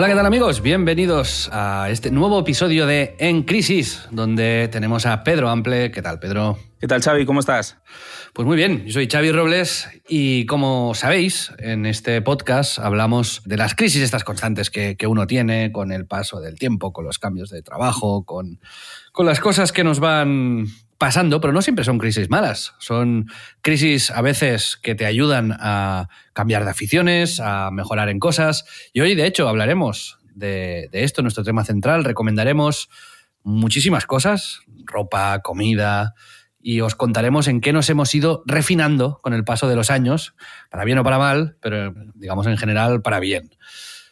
Hola, ¿qué tal amigos? Bienvenidos a este nuevo episodio de En Crisis, donde tenemos a Pedro Ample. ¿Qué tal, Pedro? ¿Qué tal, Xavi? ¿Cómo estás? Pues muy bien, yo soy Xavi Robles y como sabéis, en este podcast hablamos de las crisis estas constantes que, que uno tiene con el paso del tiempo, con los cambios de trabajo, con, con las cosas que nos van pasando, pero no siempre son crisis malas. Son crisis a veces que te ayudan a cambiar de aficiones, a mejorar en cosas. Y hoy, de hecho, hablaremos de, esto, nuestro tema central. Recomendaremos muchísimas cosas, ropa, comida, y os contaremos en qué nos hemos ido refinando con el paso de los años, para bien o para mal, pero digamos en general para bien.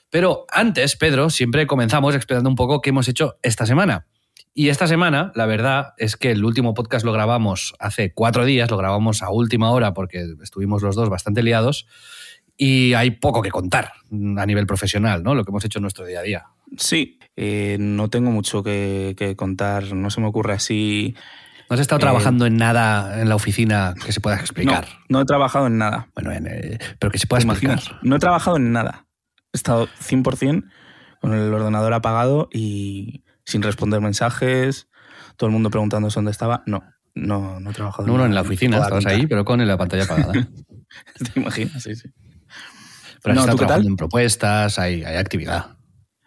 Pero antes, Pedro, siempre comenzamos explicando un poco qué hemos hecho esta semana. Y esta semana, la verdad es que el último podcast lo grabamos hace cuatro días, lo grabamos a última hora porque estuvimos los dos bastante liados y hay poco que contar a nivel profesional, ¿no? Lo que hemos hecho en nuestro día a día. Sí, eh, no tengo mucho que, que, contar, no se me ocurre así. ¿No has estado eh, trabajando en nada en la oficina que se pueda explicar? No, no he trabajado en nada. Bueno, en, eh, pero que se pueda explicar. No he trabajado en nada. He estado 100% con el ordenador apagado y sin responder mensajes, todo el mundo preguntando dónde estaba. No, no, no he trabajado. No, no, en la oficina, estabas ahí, pero con la pantalla apagada. ¿Te imaginas? Sí, sí. Pero no, ¿tú trabajando en propuestas, hay, hay actividad.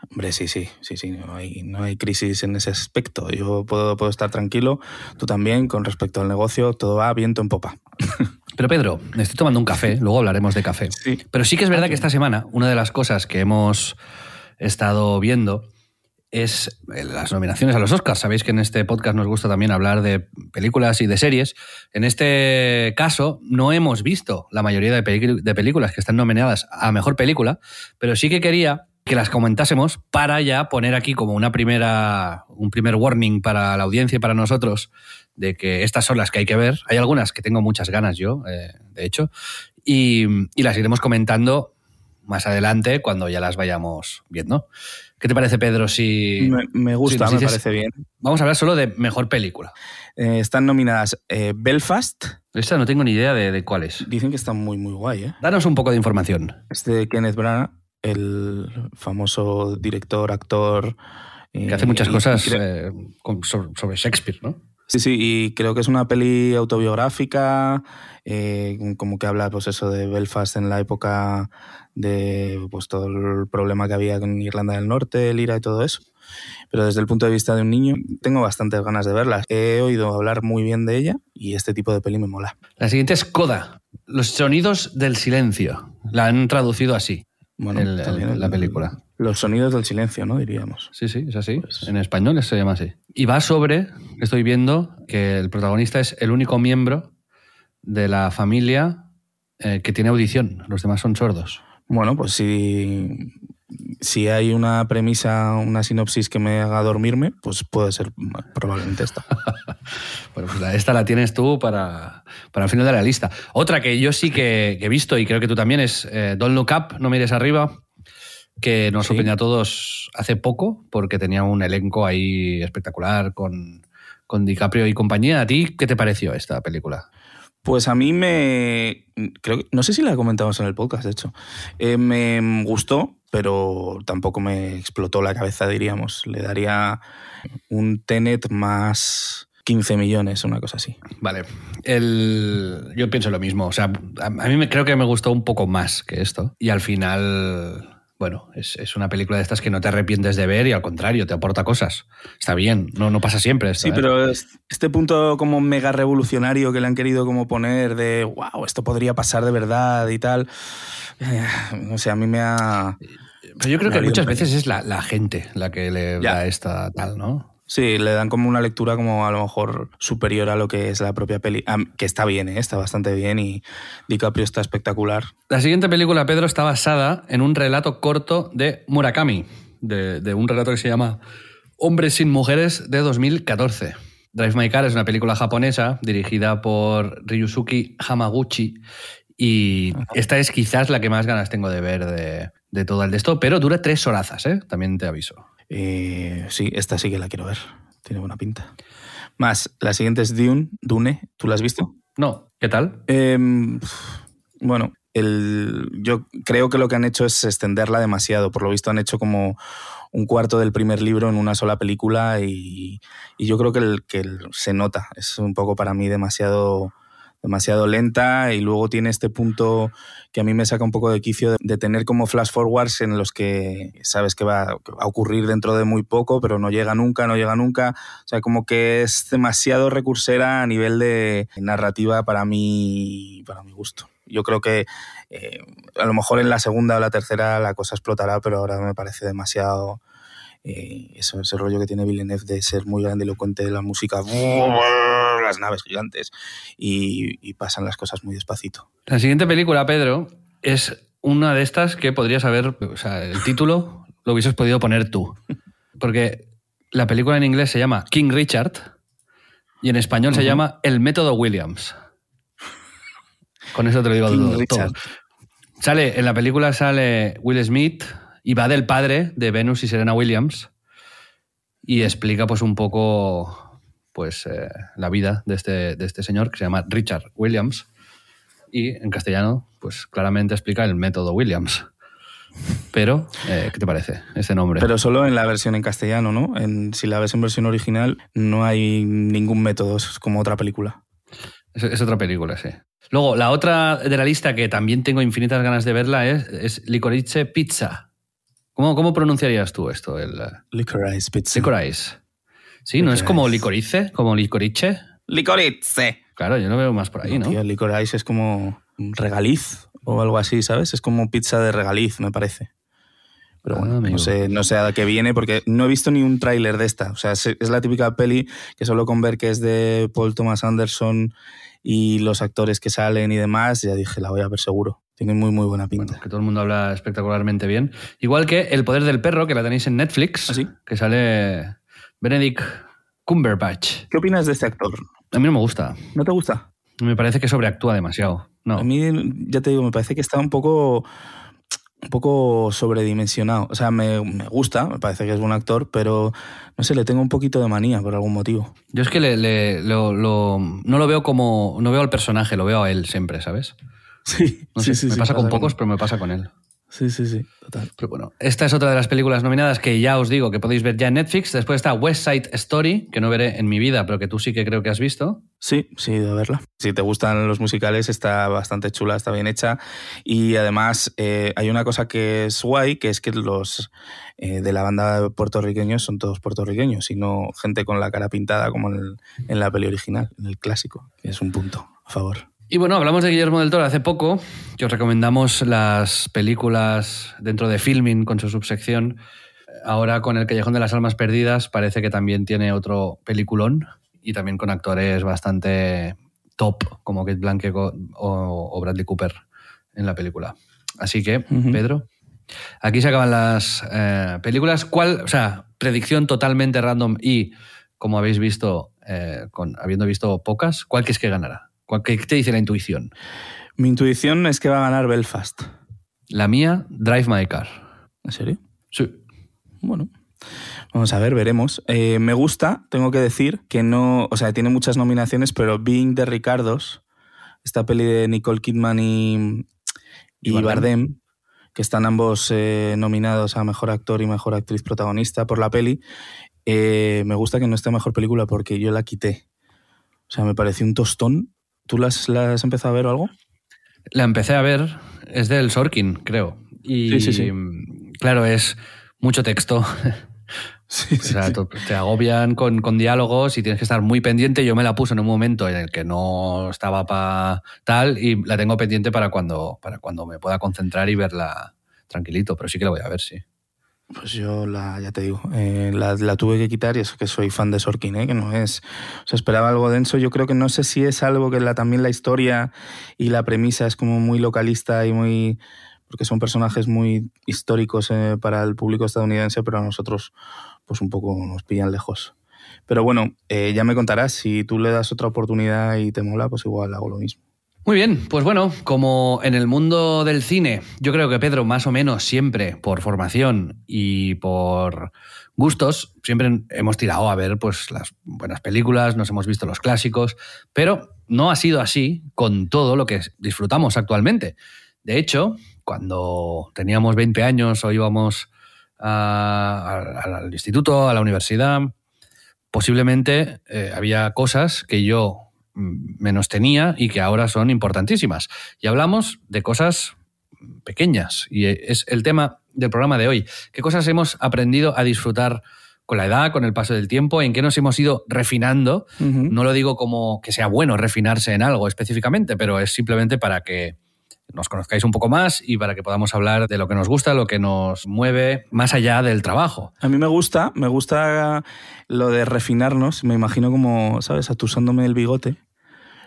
Hombre, sí, sí, sí, sí, no hay, no hay crisis en ese aspecto. Yo puedo, puedo estar tranquilo, tú también, con respecto al negocio, todo va viento en popa. Pero Pedro, estoy tomando un café, luego hablaremos de café. Sí. Pero sí que es verdad que esta semana una de las cosas que hemos estado viendo es las nominaciones a los Oscars. Sabéis que en este podcast nos gusta también hablar de películas y de series. En este caso, no hemos visto la mayoría de, de, películas que están nominadas a Mejor Película, pero sí que quería que las comentásemos para ya poner aquí como una primera, un primer warning para la audiencia y para nosotros de que estas son las que hay que ver. Hay algunas que tengo muchas ganas yo, eh, de hecho, y, y las iremos comentando más adelante cuando ya las vayamos viendo. ¿Qué te parece, Pedro? Si, me, me gusta, si me dices, parece bien. Vamos a hablar solo de mejor película. Eh, están nominadas eh, Belfast. Esta no tengo ni idea de, de, cuál es. Dicen que está muy, muy guay. ¿eh? Danos un poco de información. Es de Kenneth Branagh, el famoso director, actor. Que hace muchas cosas eh, sobre Shakespeare, ¿no? Sí, sí, y creo que es una peli autobiográfica, eh, como que habla, pues eso, de Belfast en la época de pues todo el problema que había con Irlanda del Norte, el IRA y todo eso. Pero desde el punto de vista de un niño, tengo bastantes ganas de verla. He oído hablar muy bien de ella y este tipo de peli me mola. La siguiente es Coda, los sonidos del silencio. La han traducido así. Bueno, el, el, la película. Los sonidos del silencio, ¿no? Diríamos. Sí, sí, es así. Pues... En español se llama así. Y va sobre, estoy viendo, que el protagonista es el único miembro de la familia eh, que tiene audición. Los demás son sordos. Bueno, pues si, si hay una premisa, una sinopsis que me haga dormirme, pues puede ser probablemente esta. bueno, pues esta la tienes tú para, para el final de la lista. Otra que yo sí que, que he visto y creo que tú también es eh, Don't Look Up, No mires arriba, que nos sí. sorprendió a todos hace poco porque tenía un elenco ahí espectacular con, con DiCaprio y compañía. ¿A ti qué te pareció esta película? Pues a mí me. Creo no sé si la comentamos en el podcast, de hecho. Eh, me gustó, pero tampoco me explotó la cabeza, diríamos. Le daría un Tenet más. 15 millones, una cosa así. Vale. El... Yo pienso lo mismo. O sea, a mí me, creo que me gustó un poco más que esto. Y al final bueno, es, una película de estas que no te arrepientes de ver y al contrario, te aporta cosas. Está bien, no, no pasa siempre. sí, ¿eh? pero este punto como mega revolucionario que le han querido como poner de, wow, esto podría pasar de verdad y tal, eh, o sea, a mí me ha... Pero yo creo que muchas veces es la, la, gente la que le da esta tal, ¿no? Sí, le dan como una lectura como a lo mejor superior a lo que es la propia peli, que está bien, ¿eh? está bastante bien y DiCaprio está espectacular. La siguiente película, Pedro, está basada en un relato corto de Murakami, de, un relato que se llama Hombres sin mujeres de 2014. Drive My Car es una película japonesa dirigida por Ryusuke Hamaguchi y esta es quizás la que más ganas tengo de ver de, de todo el de esto, pero dura tres horazas, ¿eh? también te aviso. Eh, sí, esta sí que la quiero ver. Tiene buena pinta. Más, la siguiente es Dune. Dune. ¿Tú la has visto? No. ¿Qué tal? Em, bueno, el, yo creo que lo que han hecho es extenderla demasiado. Por lo visto han hecho como un cuarto del primer libro en una sola película y, yo creo que, el, que se nota. Es un poco para mí demasiado demasiado lenta y luego tiene este punto que a mí me saca un poco de quicio de, tener como flash forwards en los que sabes que va, a ocurrir dentro de muy poco, pero no llega nunca, no llega nunca. O sea, como que es demasiado recursera a nivel de narrativa para mí, para mi gusto. Yo creo que eh, a lo mejor en la segunda o la tercera la cosa explotará, pero ahora me parece demasiado eh, eso, ese rollo que tiene Villeneuve de ser muy grandilocuente de la música, las naves gigantes, y, pasan las cosas muy despacito. La siguiente película, Pedro, es una de estas que podrías haber, o sea, el título lo hubieses podido poner tú. Porque la película en inglés se llama King Richard y en español se llama El método Williams. Con eso te lo digo todo. Sale, en la película sale Will Smith, y va del padre de Venus y Serena Williams y explica pues un poco pues eh, la vida de este, de este señor que se llama Richard Williams y en castellano pues claramente explica el método Williams. Pero, eh, ¿qué te parece ese nombre? Pero solo en la versión en castellano, ¿no? En, si la ves en versión original, no hay ningún método, es como otra película. Es, otra película, sí. Luego, la otra de la lista que también tengo infinitas ganas de verla es, es Licorice Pizza, ¿Cómo, pronunciarías tú esto? El, eh? Licorice pizza. Licorice. Sí, ¿no es como licorice? ¿Como licorice? Licorice. Claro, yo lo veo más por ahí, ¿no? Tío, licorice es como regaliz o algo así, ¿sabes? Es como pizza de regaliz, me parece. Pero bueno, ah, no, sé, no sé a qué viene porque no he visto ni un tráiler de esta. O sea, es, es, la típica peli que solo con ver que es de Paul Thomas Anderson y los actores que salen y demás, ya dije, la voy a ver seguro. Tiene muy, muy buena pinta. que todo el mundo habla espectacularmente bien. Igual que El poder del perro, que la tenéis en Netflix, ¿Ah, que sale Benedict Cumberbatch. ¿Qué opinas de este actor? A mí no me gusta. ¿No te gusta? Me parece que sobreactúa demasiado. No. A mí, ya te digo, me parece que está un poco un poco sobredimensionado. O sea, me, gusta, me parece que es buen actor, pero no sé, le tengo un poquito de manía por algún motivo. Yo es que le, no lo veo como. No veo al personaje, lo veo a él siempre, ¿sabes? Sí, sí, sí. Me pasa, con pocos, pero me pasa con él. Sí, sí, sí, total. Pero bueno, esta es otra de las películas nominadas que ya os digo que podéis ver ya en Netflix. Después está West Side Story, que no veré en mi vida, pero que tú sí que creo que has visto. Sí, sí, de verla. Si te gustan los musicales, está bastante chula, está bien hecha. Y además eh, hay una cosa que es guay, que es que los eh, de la banda puertorriqueños son todos puertorriqueños y no gente con la cara pintada como en, en la peli original, en el clásico, que es un punto a favor. Y bueno, hablamos de Guillermo del Toro hace poco, que os recomendamos las películas dentro de Filming con su subsección. Ahora con El Callejón de las Almas Perdidas parece que también tiene otro peliculón y también con actores bastante top como Kate Blanchett o, Bradley Cooper en la película. Así que, Pedro, aquí se acaban las eh, películas. ¿Cuál, o sea, predicción totalmente random y, como habéis visto, eh, con, habiendo visto pocas, ¿cuál es que ganará? ¿Qué te dice la intuición? Mi intuición es que va a ganar Belfast. La mía, Drive My Car. ¿En serio? Sí. Bueno. Vamos a ver, veremos. Eh, me gusta, tengo que decir, que no. O sea, tiene muchas nominaciones, pero Being de Ricardos, esta peli de Nicole Kidman y, y, Bardem, que están ambos eh, nominados a mejor actor y mejor actriz protagonista por la peli, eh, me gusta que no esté mejor película porque yo la quité O sea, me pareció un tostón. ¿Tú la has, empezado a ver o algo? La empecé a ver, es del Sorkin, creo. Y sí, sí, sí. claro, es mucho texto. Sí, o sea, te agobian con, con, diálogos y tienes que estar muy pendiente. Yo me la puse en un momento en el que no estaba para tal y la tengo pendiente para cuando, para cuando me pueda concentrar y verla tranquilito, pero sí que la voy a ver, sí. Pues yo la, ya te digo, eh, la, la, tuve que quitar y eso que soy fan de Sorkin, ¿eh? que no es. O sea, esperaba algo denso. Yo creo que no sé si es algo que la, también la historia y la premisa es como muy localista y muy. porque son personajes muy históricos eh, para el público estadounidense, pero a nosotros, pues un poco nos pillan lejos. Pero bueno, eh, ya me contarás, si tú le das otra oportunidad y te mola, pues igual hago lo mismo. Muy bien, pues bueno, como en el mundo del cine, yo creo que Pedro, más o menos siempre por formación y por gustos, siempre hemos tirado a ver pues las buenas películas, nos hemos visto los clásicos, pero no ha sido así con todo lo que disfrutamos actualmente. De hecho, cuando teníamos 20 años o íbamos al instituto, a la universidad, posiblemente eh, había cosas que yo menos tenía y que ahora son importantísimas. Y hablamos de cosas pequeñas y es el tema del programa de hoy. ¿Qué cosas hemos aprendido a disfrutar con la edad, con el paso del tiempo? ¿En qué nos hemos ido refinando? No lo digo como que sea bueno refinarse en algo específicamente, pero es simplemente para que nos conozcáis un poco más y para que podamos hablar de lo que nos gusta, lo que nos mueve más allá del trabajo. A mí me gusta, me gusta lo de refinarnos, me imagino como, ¿sabes?, atusándome el bigote.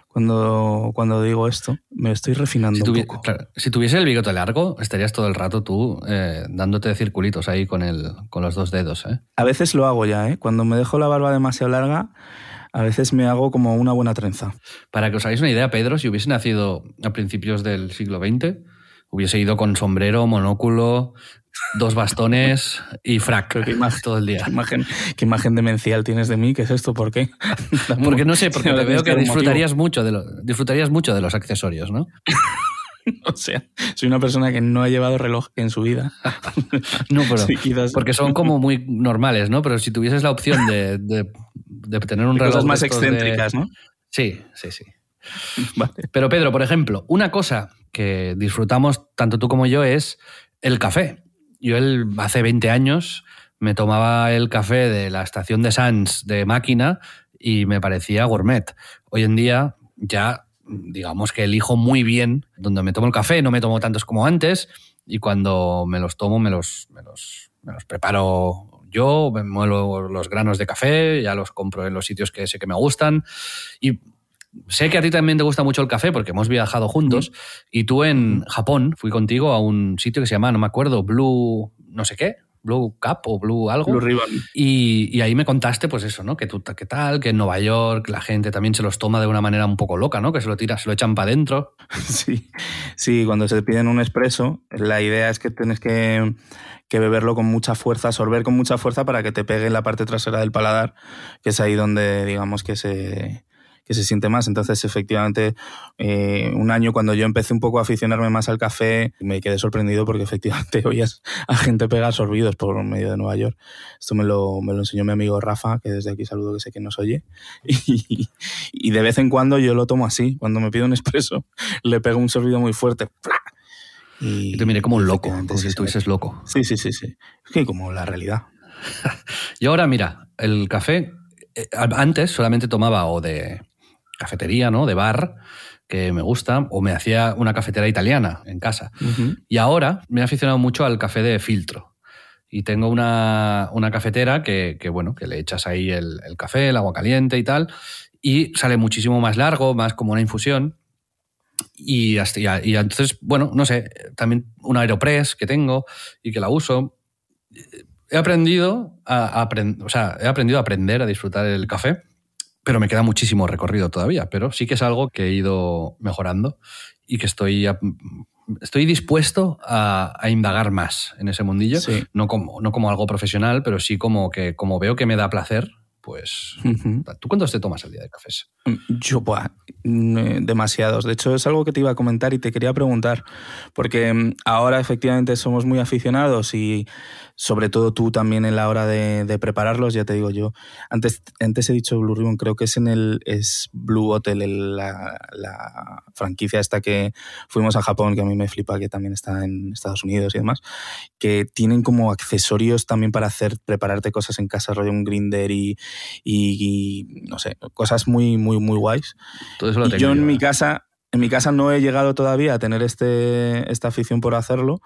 Cuando, cuando digo esto, me estoy refinando un poco. si tuviese el bigote largo, estarías todo el rato tú eh, dándote circulitos ahí con, el, con los dos dedos. ¿eh? A veces lo hago ya, ¿eh? Cuando me dejo la barba demasiado larga, a veces me hago como una buena trenza. Para que os hagáis una idea, Pedro, si hubiese nacido a principios del siglo XX, hubiese ido con sombrero, monóculo, dos bastones y frac todo el día. ¿Qué imagen, ¿Qué imagen demencial tienes de mí? ¿Qué es esto? ¿Por qué? porque no sé, porque te veo que disfrutarías mucho, de disfrutarías mucho de los accesorios, ¿no? o sea, soy una persona que no ha llevado reloj en su vida. no, pero porque son como muy normales, ¿no? Pero si tuvieses la opción de de tener un reloj. más excéntricas, ¿no? Sí, sí, sí. Pero Pedro, por ejemplo, una cosa que disfrutamos tanto tú como yo es el café. Yo el, hace 20 años me tomaba el café de la estación de Sans de máquina y me parecía gourmet. Hoy en día ya digamos que elijo muy bien donde me tomo el café, no me tomo tantos como antes y cuando me los tomo me los, me los, me los preparo yo, me muelo los granos de café, ya los compro en los sitios que sé que me gustan. Y sé que a ti también te gusta mucho el café porque hemos viajado juntos. Y tú en Japón, fui contigo a un sitio que se llama, no me acuerdo, Blue, no sé qué. Blue Cup o Blue algo. Blue Ribbon. Y, ahí me contaste, pues eso, ¿no? Que tú, qué tal, que en Nueva York la gente también se los toma de una manera un poco loca, ¿no? Que se lo tira, se lo echan para adentro. Sí, sí, cuando se piden un expreso, la idea es que tienes que que beberlo con mucha fuerza, absorber con mucha fuerza para que te pegue en la parte trasera del paladar, que es ahí donde digamos que se, que se siente más. Entonces, efectivamente, eh, un año cuando yo empecé un poco a aficionarme más al café, me quedé sorprendido porque efectivamente oías a gente pegar sorbidos por medio de Nueva York. Esto me lo, me lo enseñó mi amigo Rafa, que desde aquí saludo que sé que nos oye. Y, y de vez en cuando yo lo tomo así. Cuando me pido un espresso, le pego un sorbido muy fuerte. Y, te miré como un loco, como si estuvieses loco. Sí, sí, sí, sí. Es que como la realidad. y ahora, mira, el café, eh, antes solamente tomaba o de cafetería, ¿no? De bar, que me gusta, o me hacía una cafetera italiana en casa. Y ahora me he aficionado mucho al café de filtro. Y tengo una, cafetera que, bueno, que le echas ahí el, el, café, el agua caliente y tal, y sale muchísimo más largo, más como una infusión. Y, y, entonces, bueno, no sé, también un Aeropress que tengo y que la uso. He aprendido a, o sea, he aprendido a aprender a disfrutar el café, pero me queda muchísimo recorrido todavía. Pero sí que es algo que he ido mejorando y que estoy, estoy dispuesto a, indagar más en ese mundillo. No, como, no como algo profesional, pero sí como que como veo que me da placer, pues... ¿Tú cuántos te tomas el día de cafés? Yo, pues, mm, eh, demasiados. De hecho, es algo que te iba a comentar y te quería preguntar, porque mm, ahora efectivamente somos muy aficionados y sobre todo tú también en la hora de, prepararlos, ya te digo yo. Antes, antes he dicho Blue Ribbon, creo que es en el es Blue Hotel, la, la, franquicia esta que fuimos a Japón, que a mí me flipa, que también está en Estados Unidos y demás, que tienen como accesorios también para hacer, prepararte cosas en casa, rollo un grinder y, y, no sé, cosas muy, muy, muy guays. Todo eso lo y yo en mi casa, en mi casa no he llegado todavía a tener este, esta afición por hacerlo,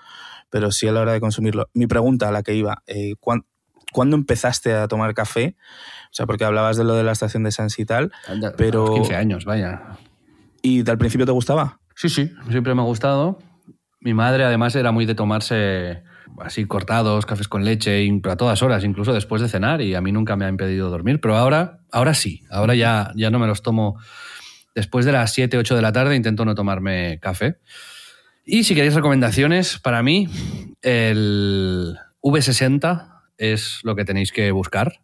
pero sí a la hora de consumirlo. Mi pregunta a la que iba, eh, ¿cuándo, empezaste a tomar café? O sea, porque hablabas de lo de la estación de Sans y tal, pero... 15 años, vaya. ¿Y al principio te gustaba? Sí, sí, siempre me ha gustado. Mi madre además era muy de tomarse así cortados, cafés con leche, a todas horas, incluso después de cenar, y a mí nunca me ha impedido dormir, pero ahora, ahora sí, ahora ya, ya no me los tomo después de las 7, 8 de la tarde, intento no tomarme café. Y si queréis recomendaciones, para mí el V60 es lo que tenéis que buscar.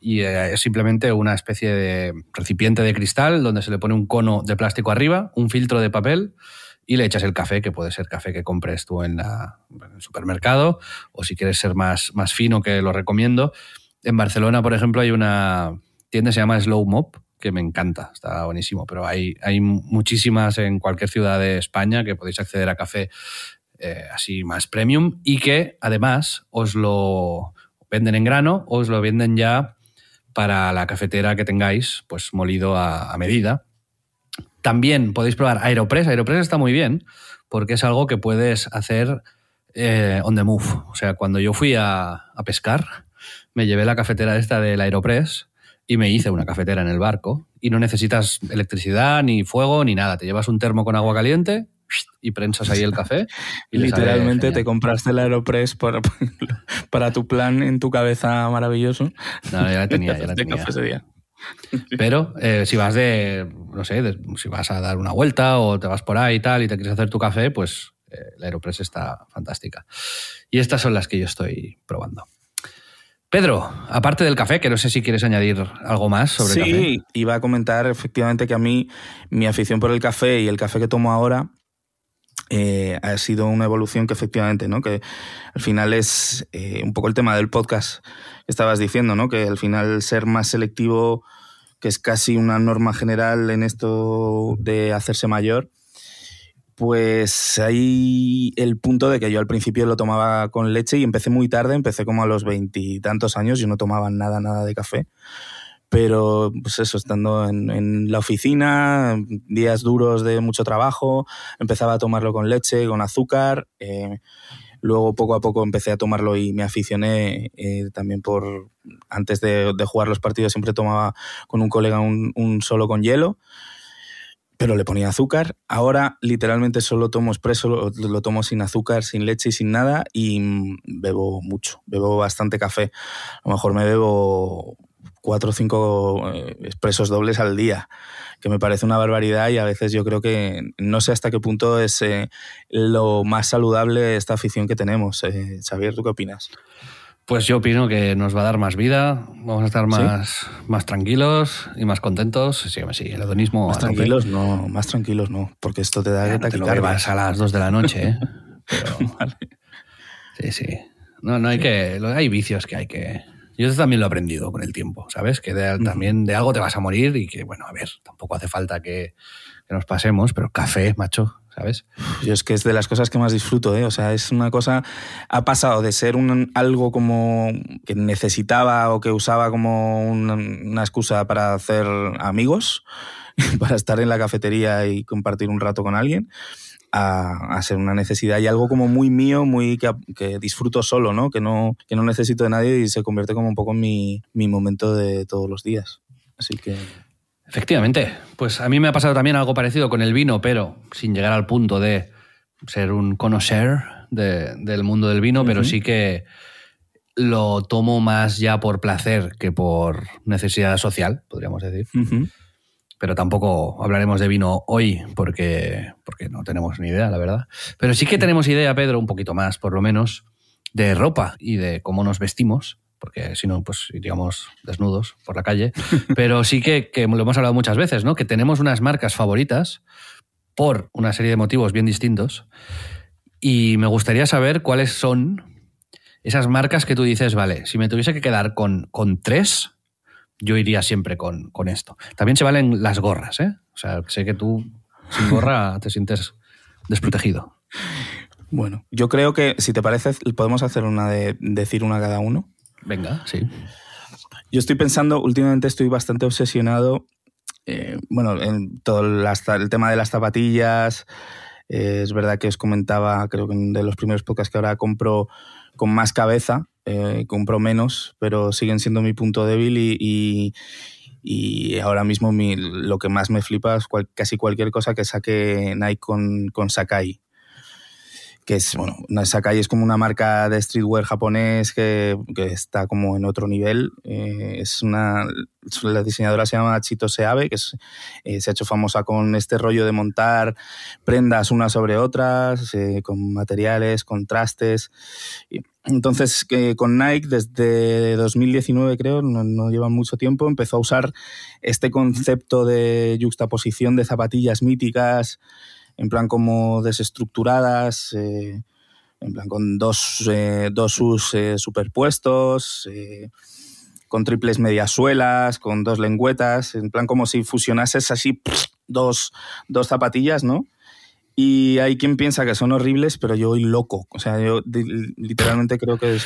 Y eh, es simplemente una especie de recipiente de cristal donde se le pone un cono de plástico arriba, un filtro de papel y le echas el café, que puede ser café que compres tú en, el supermercado, o si quieres ser más, más fino, que lo recomiendo. En Barcelona, por ejemplo, hay una tienda que se llama Slow Mop, que me encanta, está buenísimo, pero hay, hay muchísimas en cualquier ciudad de España que podéis acceder a café eh, así más premium y que además os lo venden en grano os lo venden ya para la cafetera que tengáis, pues molido a, medida. También podéis probar Aeropress. Aeropress está muy bien porque es algo que puedes hacer eh, on the move. O sea, cuando yo fui a, a pescar, me llevé la cafetera esta del Aeropress y me hice una cafetera en el barco y no necesitas electricidad, ni fuego, ni nada. Te llevas un termo con agua caliente y prensas ahí el café. Y Literalmente te compraste el Aeropress para, para tu plan en tu cabeza maravilloso. No, ya la tenía, ya la tenía. Pero eh, si vas de, no sé, si vas a dar una vuelta o te vas por ahí y tal y te quieres hacer tu café, pues eh, la Aeropress está fantástica. Y estas son las que yo estoy probando. Pedro, aparte del café, que no sé si quieres añadir algo más sobre el café. Sí, iba a comentar efectivamente que a mí mi afición por el café y el café que tomo ahora eh, ha sido una evolución que efectivamente, ¿no? Que al final es eh, un poco el tema del podcast que estabas diciendo, ¿no? Que al final ser más selectivo, que es casi una norma general en esto de hacerse mayor, pues hay el punto de que yo al principio lo tomaba con leche y empecé muy tarde, empecé como a los veintitantos años, yo no tomaba nada, nada de café. Pero, pues eso, estando en, la oficina, días duros de mucho trabajo, empezaba a tomarlo con leche, con azúcar. Eh, luego, poco a poco, empecé a tomarlo y me aficioné eh, también por. Antes de, jugar los partidos, siempre tomaba con un colega un solo con hielo pero le ponía azúcar. Ahora literalmente solo tomo expreso, lo, tomo sin azúcar, sin leche y sin nada y bebo mucho, bebo bastante café. A lo mejor me bebo cuatro o cinco eh, expresos dobles al día, que me parece una barbaridad y a veces yo creo que no sé hasta qué punto es eh, lo más saludable esta afición que tenemos. Eh, Xavier, ¿tú qué opinas? Pues yo opino que nos va a dar más vida, vamos a estar más, más tranquilos y más contentos. Sí, sí, el hedonismo. Más tranquilos no, más tranquilos no, porque esto te da que te lo bebas a las 2 de la noche, ¿eh? Sí, sí. No, no hay que. Hay vicios que hay que. Yo también lo he aprendido con el tiempo, ¿sabes? Que también de algo te vas a morir y que, bueno, a ver, tampoco hace falta que, que nos pasemos, pero café, macho, ¿sabes? Yo es que es de las cosas que más disfruto, ¿eh? O sea, es una cosa, ha pasado de ser un, algo como que necesitaba o que usaba como una, excusa para hacer amigos, para estar en la cafetería y compartir un rato con alguien, a, ser una necesidad y algo como muy mío, muy que, disfruto solo, ¿no? Que, ¿no? que no necesito de nadie y se convierte como un poco en mi, mi momento de todos los días. Así que... Efectivamente. Pues a mí me ha pasado también algo parecido con el vino, pero sin llegar al punto de ser un conocer del mundo del vino, pero sí que lo tomo más ya por placer que por necesidad social, podríamos decir. Pero tampoco hablaremos de vino hoy porque, porque no tenemos ni idea, la verdad. Pero sí que tenemos idea, Pedro, un poquito más, por lo menos, de ropa y de cómo nos vestimos porque si no, pues iríamos desnudos por la calle. Pero sí que, que, lo hemos hablado muchas veces, ¿no? Que tenemos unas marcas favoritas por una serie de motivos bien distintos. Y me gustaría saber cuáles son esas marcas que tú dices, vale, si me tuviese que quedar con, con tres, yo iría siempre con, con, esto. También se valen las gorras, ¿eh? O sea, sé que tú sin gorra te sientes desprotegido. Bueno, yo creo que si te parece, podemos hacer una de decir una cada uno. Venga, sí. Yo estoy pensando, últimamente estoy bastante obsesionado, eh, bueno, en todo el tema de las zapatillas. Eh, es verdad que os comentaba, creo que de los primeros podcasts que ahora compro con más cabeza, eh, compro menos, pero siguen siendo mi punto débil y, ahora mismo mi, lo que más me flipa es casi cualquier cosa que saque Nike con, con Sakai que es, bueno, Sakai es como una marca de streetwear japonés que, que está como en otro nivel. Eh, es una, la diseñadora se llama Chito Seabe, que eh, se ha hecho famosa con este rollo de montar prendas unas sobre otras, eh, con materiales, contrastes. Entonces, con Nike, desde 2019 creo, no, no lleva mucho tiempo, empezó a usar este concepto de juxtaposición de zapatillas míticas, en plan como desestructuradas, eh, en plan con dos, eh, dos sus eh, superpuestos, con triples mediasuelas, con dos lengüetas, en plan como si fusionases así dos, dos zapatillas, ¿no? Y hay quien piensa que son horribles, pero yo voy loco. O sea, yo literalmente creo que,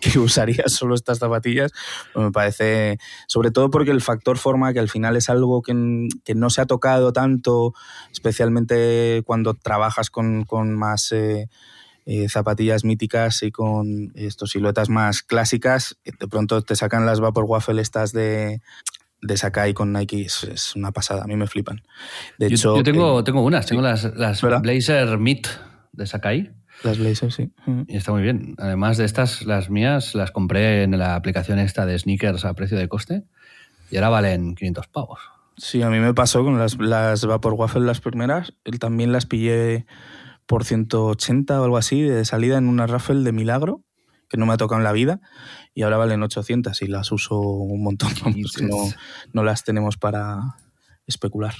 que, usaría solo estas zapatillas. Me parece, sobre todo porque el factor forma, que al final es algo que, que no se ha tocado tanto, especialmente cuando trabajas con, con más... Eh, eh, zapatillas míticas y con estos siluetas más clásicas, de pronto te sacan las Vapor Waffle estas de, de Sakai con Nike es, una pasada, a mí me flipan. De yo, hecho, yo tengo, eh, tengo unas, tengo las, las Blazer Meet de Sakai. Las Blazer, sí. Y está muy bien. Además de estas, las mías las compré en la aplicación esta de sneakers a precio de coste y ahora valen 500 pavos. Sí, a mí me pasó con las, las Vapor Waffle las primeras. También las pillé por 180 o algo así de salida en una raffle de milagro que no me ha tocado en la vida y ahora valen 800 y las uso un montón, no, no las tenemos para especular.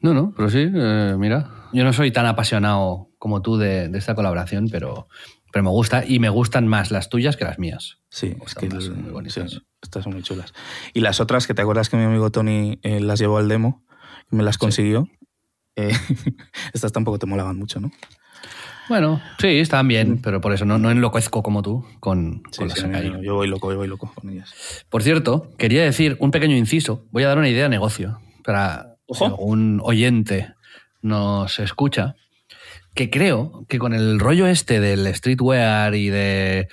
No, no, pero sí, eh, mira, yo no soy tan apasionado como tú de, de, esta colaboración, pero, pero me gusta y me gustan más las tuyas que las mías. Sí, es que son muy bonitas. estas son muy chulas. Y las otras, que te acuerdas que mi amigo Tony eh, las llevó al demo, me las consiguió. Sí. Eh, estas tampoco te molaban mucho, ¿no? Bueno, sí, están bien, pero por eso no, no enloquezco como tú con, las sí, Yo voy loco, yo voy loco con ellas. Por cierto, quería decir un pequeño inciso. Voy a dar una idea de negocio para si algún oyente nos escucha. Que creo que con el rollo este del streetwear y de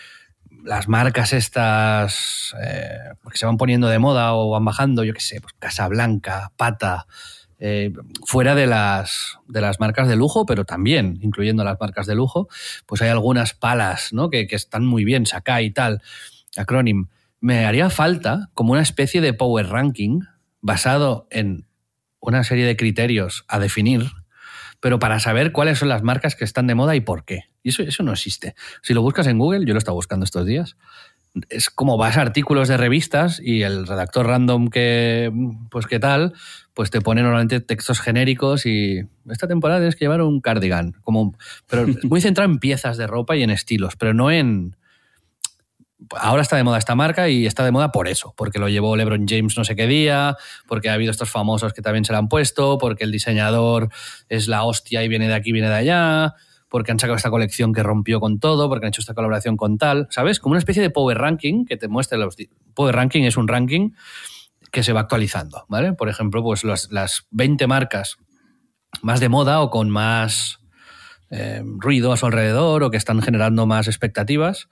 las marcas estas eh, que se van poniendo de moda o van bajando, yo qué sé, pues Casablanca, Pata, eh, fuera de las, de las marcas de lujo, pero también incluyendo las marcas de lujo, pues hay algunas palas ¿no? que, que están muy bien, Sakai y tal, acrónimo. Me haría falta como una especie de power ranking basado en una serie de criterios a definir, pero para saber cuáles son las marcas que están de moda y por qué. Y eso, eso no existe. Si lo buscas en Google, yo lo he buscando estos días, es como vas a artículos de revistas y el redactor random que, pues qué tal, pues te pone normalmente textos genéricos y esta temporada tienes que llevar un cardigan, como, pero muy centrado en piezas de ropa y en estilos, pero no en... Ahora está de moda esta marca y está de moda por eso, porque lo llevó LeBron James no sé qué día, porque ha habido estos famosos que también se la han puesto, porque el diseñador es la hostia y viene de aquí, viene de allá, porque han sacado esta colección que rompió con todo, porque han hecho esta colaboración con tal, ¿sabes? Como una especie de power ranking que te muestra los... Power ranking es un ranking que se va actualizando, ¿vale? Por ejemplo, pues las, las 20 marcas más de moda o con más eh, ruido a su alrededor o que están generando más expectativas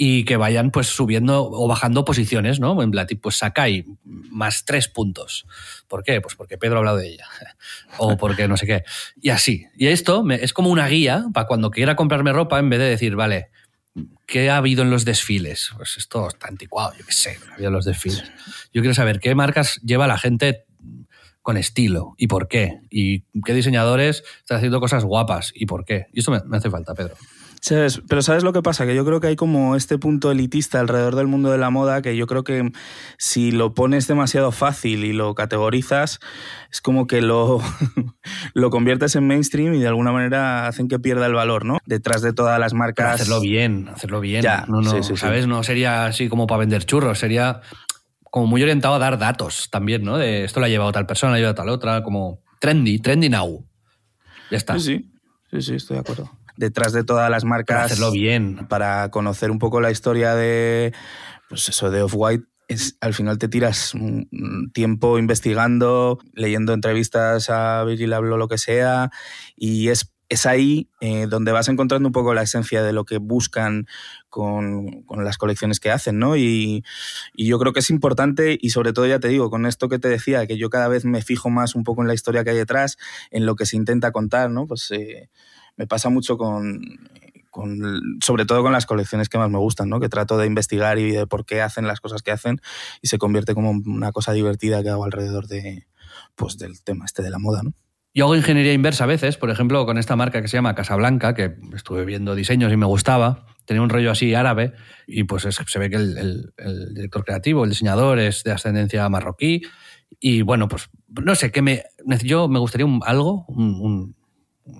y que vayan pues subiendo o bajando posiciones, ¿no? En plan, pues Sakai, más tres puntos. ¿Por qué? Pues porque Pedro ha hablado de ella. o porque no sé qué. Y así. Y esto me, es como una guía para cuando quiera comprarme ropa, en vez de decir, vale, ¿qué ha habido en los desfiles? Pues esto está anticuado, yo qué sé, ha habido en los desfiles. Yo quiero saber qué marcas lleva la gente con estilo y por qué. Y qué diseñadores están haciendo cosas guapas y por qué. Y esto me, me hace falta, Pedro. Pero ¿sabes lo que pasa? Que yo creo que hay como este punto elitista alrededor del mundo de la moda que yo creo que si lo pones demasiado fácil y lo categorizas, es como que lo, lo conviertes en mainstream y de alguna manera hacen que pierda el valor, ¿no? Detrás de todas las marcas. hacerlo bien, hacerlo bien. no, no, ¿Sabes? No sería así como para vender churros, sería como muy orientado a dar datos también, ¿no? De esto lo ha llevado tal persona, lo ha llevado tal otra, como trendy, trendy now. Ya está. Sí, sí, sí, sí estoy de acuerdo detrás de todas las marcas. Para hacerlo bien. Para conocer un poco la historia de, pues eso, de Off-White. al final te tiras un tiempo investigando, leyendo entrevistas a Virgil Abloh, lo que sea, y es, es ahí eh, donde vas encontrando un poco la esencia de lo que buscan con, con las colecciones que hacen, ¿no? Y, y, yo creo que es importante y sobre todo ya te digo, con esto que te decía, que yo cada vez me fijo más un poco en la historia que hay detrás, en lo que se intenta contar, ¿no? Pues eh, me pasa mucho con, sobre todo con las colecciones que más me gustan, ¿no? que trato de investigar y de por qué hacen las cosas que hacen y se convierte como una cosa divertida que hago alrededor de, pues, del tema este de la moda. ¿no? Yo hago ingeniería inversa a veces, por ejemplo, con esta marca que se llama Casablanca, que estuve viendo diseños y me gustaba, tenía un rollo así árabe y pues se ve que el, director creativo, el diseñador es de ascendencia marroquí y bueno, pues no sé, que me, yo me gustaría algo, un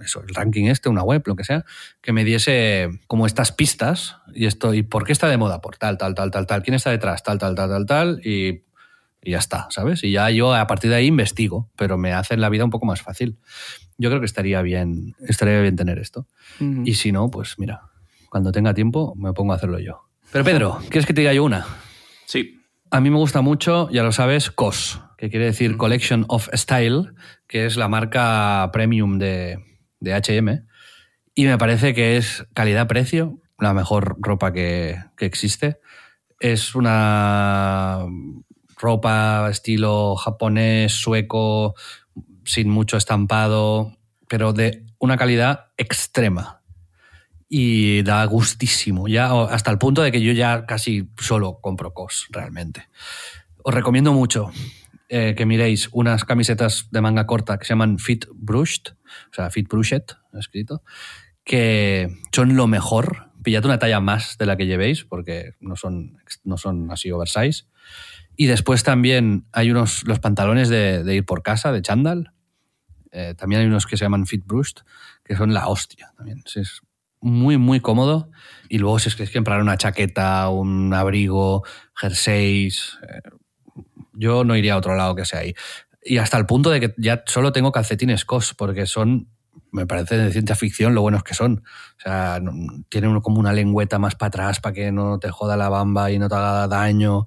eso, el ranking este, una web, lo que sea, que me diese como estas pistas y esto, y por qué está de moda, por tal, tal, tal, tal, tal, quién está detrás, tal, tal, tal, tal, tal, y, ya está, ¿sabes? Y ya yo a partir de ahí investigo, pero me hacen la vida un poco más fácil. Yo creo que estaría bien, estaría bien tener esto. Y si no, pues mira, cuando tenga tiempo me pongo a hacerlo yo. Pero Pedro, ¿quieres que te diga yo una? Sí. A mí me gusta mucho, ya lo sabes, COS, que quiere decir Collection of Style, que es la marca premium de, de HM y me parece que es calidad-precio, la mejor ropa que, existe. Es una ropa estilo japonés, sueco, sin mucho estampado, pero de una calidad extrema. Y da gustísimo, ya hasta el punto de que yo ya casi solo compro COS, realmente. Os recomiendo mucho eh, que miréis unas camisetas de manga corta que se llaman Fit Brushed, o sea, Fit Brushed, escrito, que son lo mejor. Pillad una talla más de la que llevéis, porque no son, no son así oversize. Y después también hay unos, los pantalones de, ir por casa, de chandal. Eh, también hay unos que se llaman Fit Brushed, que son la hostia también. Es muy, muy cómodo. Y luego si es que comprar una chaqueta, un abrigo, jerseys. Eh, yo no iría a otro lado que sea ahí y hasta el punto de que ya solo tengo calcetines COS, porque son, me parece de ciencia ficción lo buenos que son. O sea, tienen como una lengüeta más para atrás para que no te joda la bamba y no te haga daño.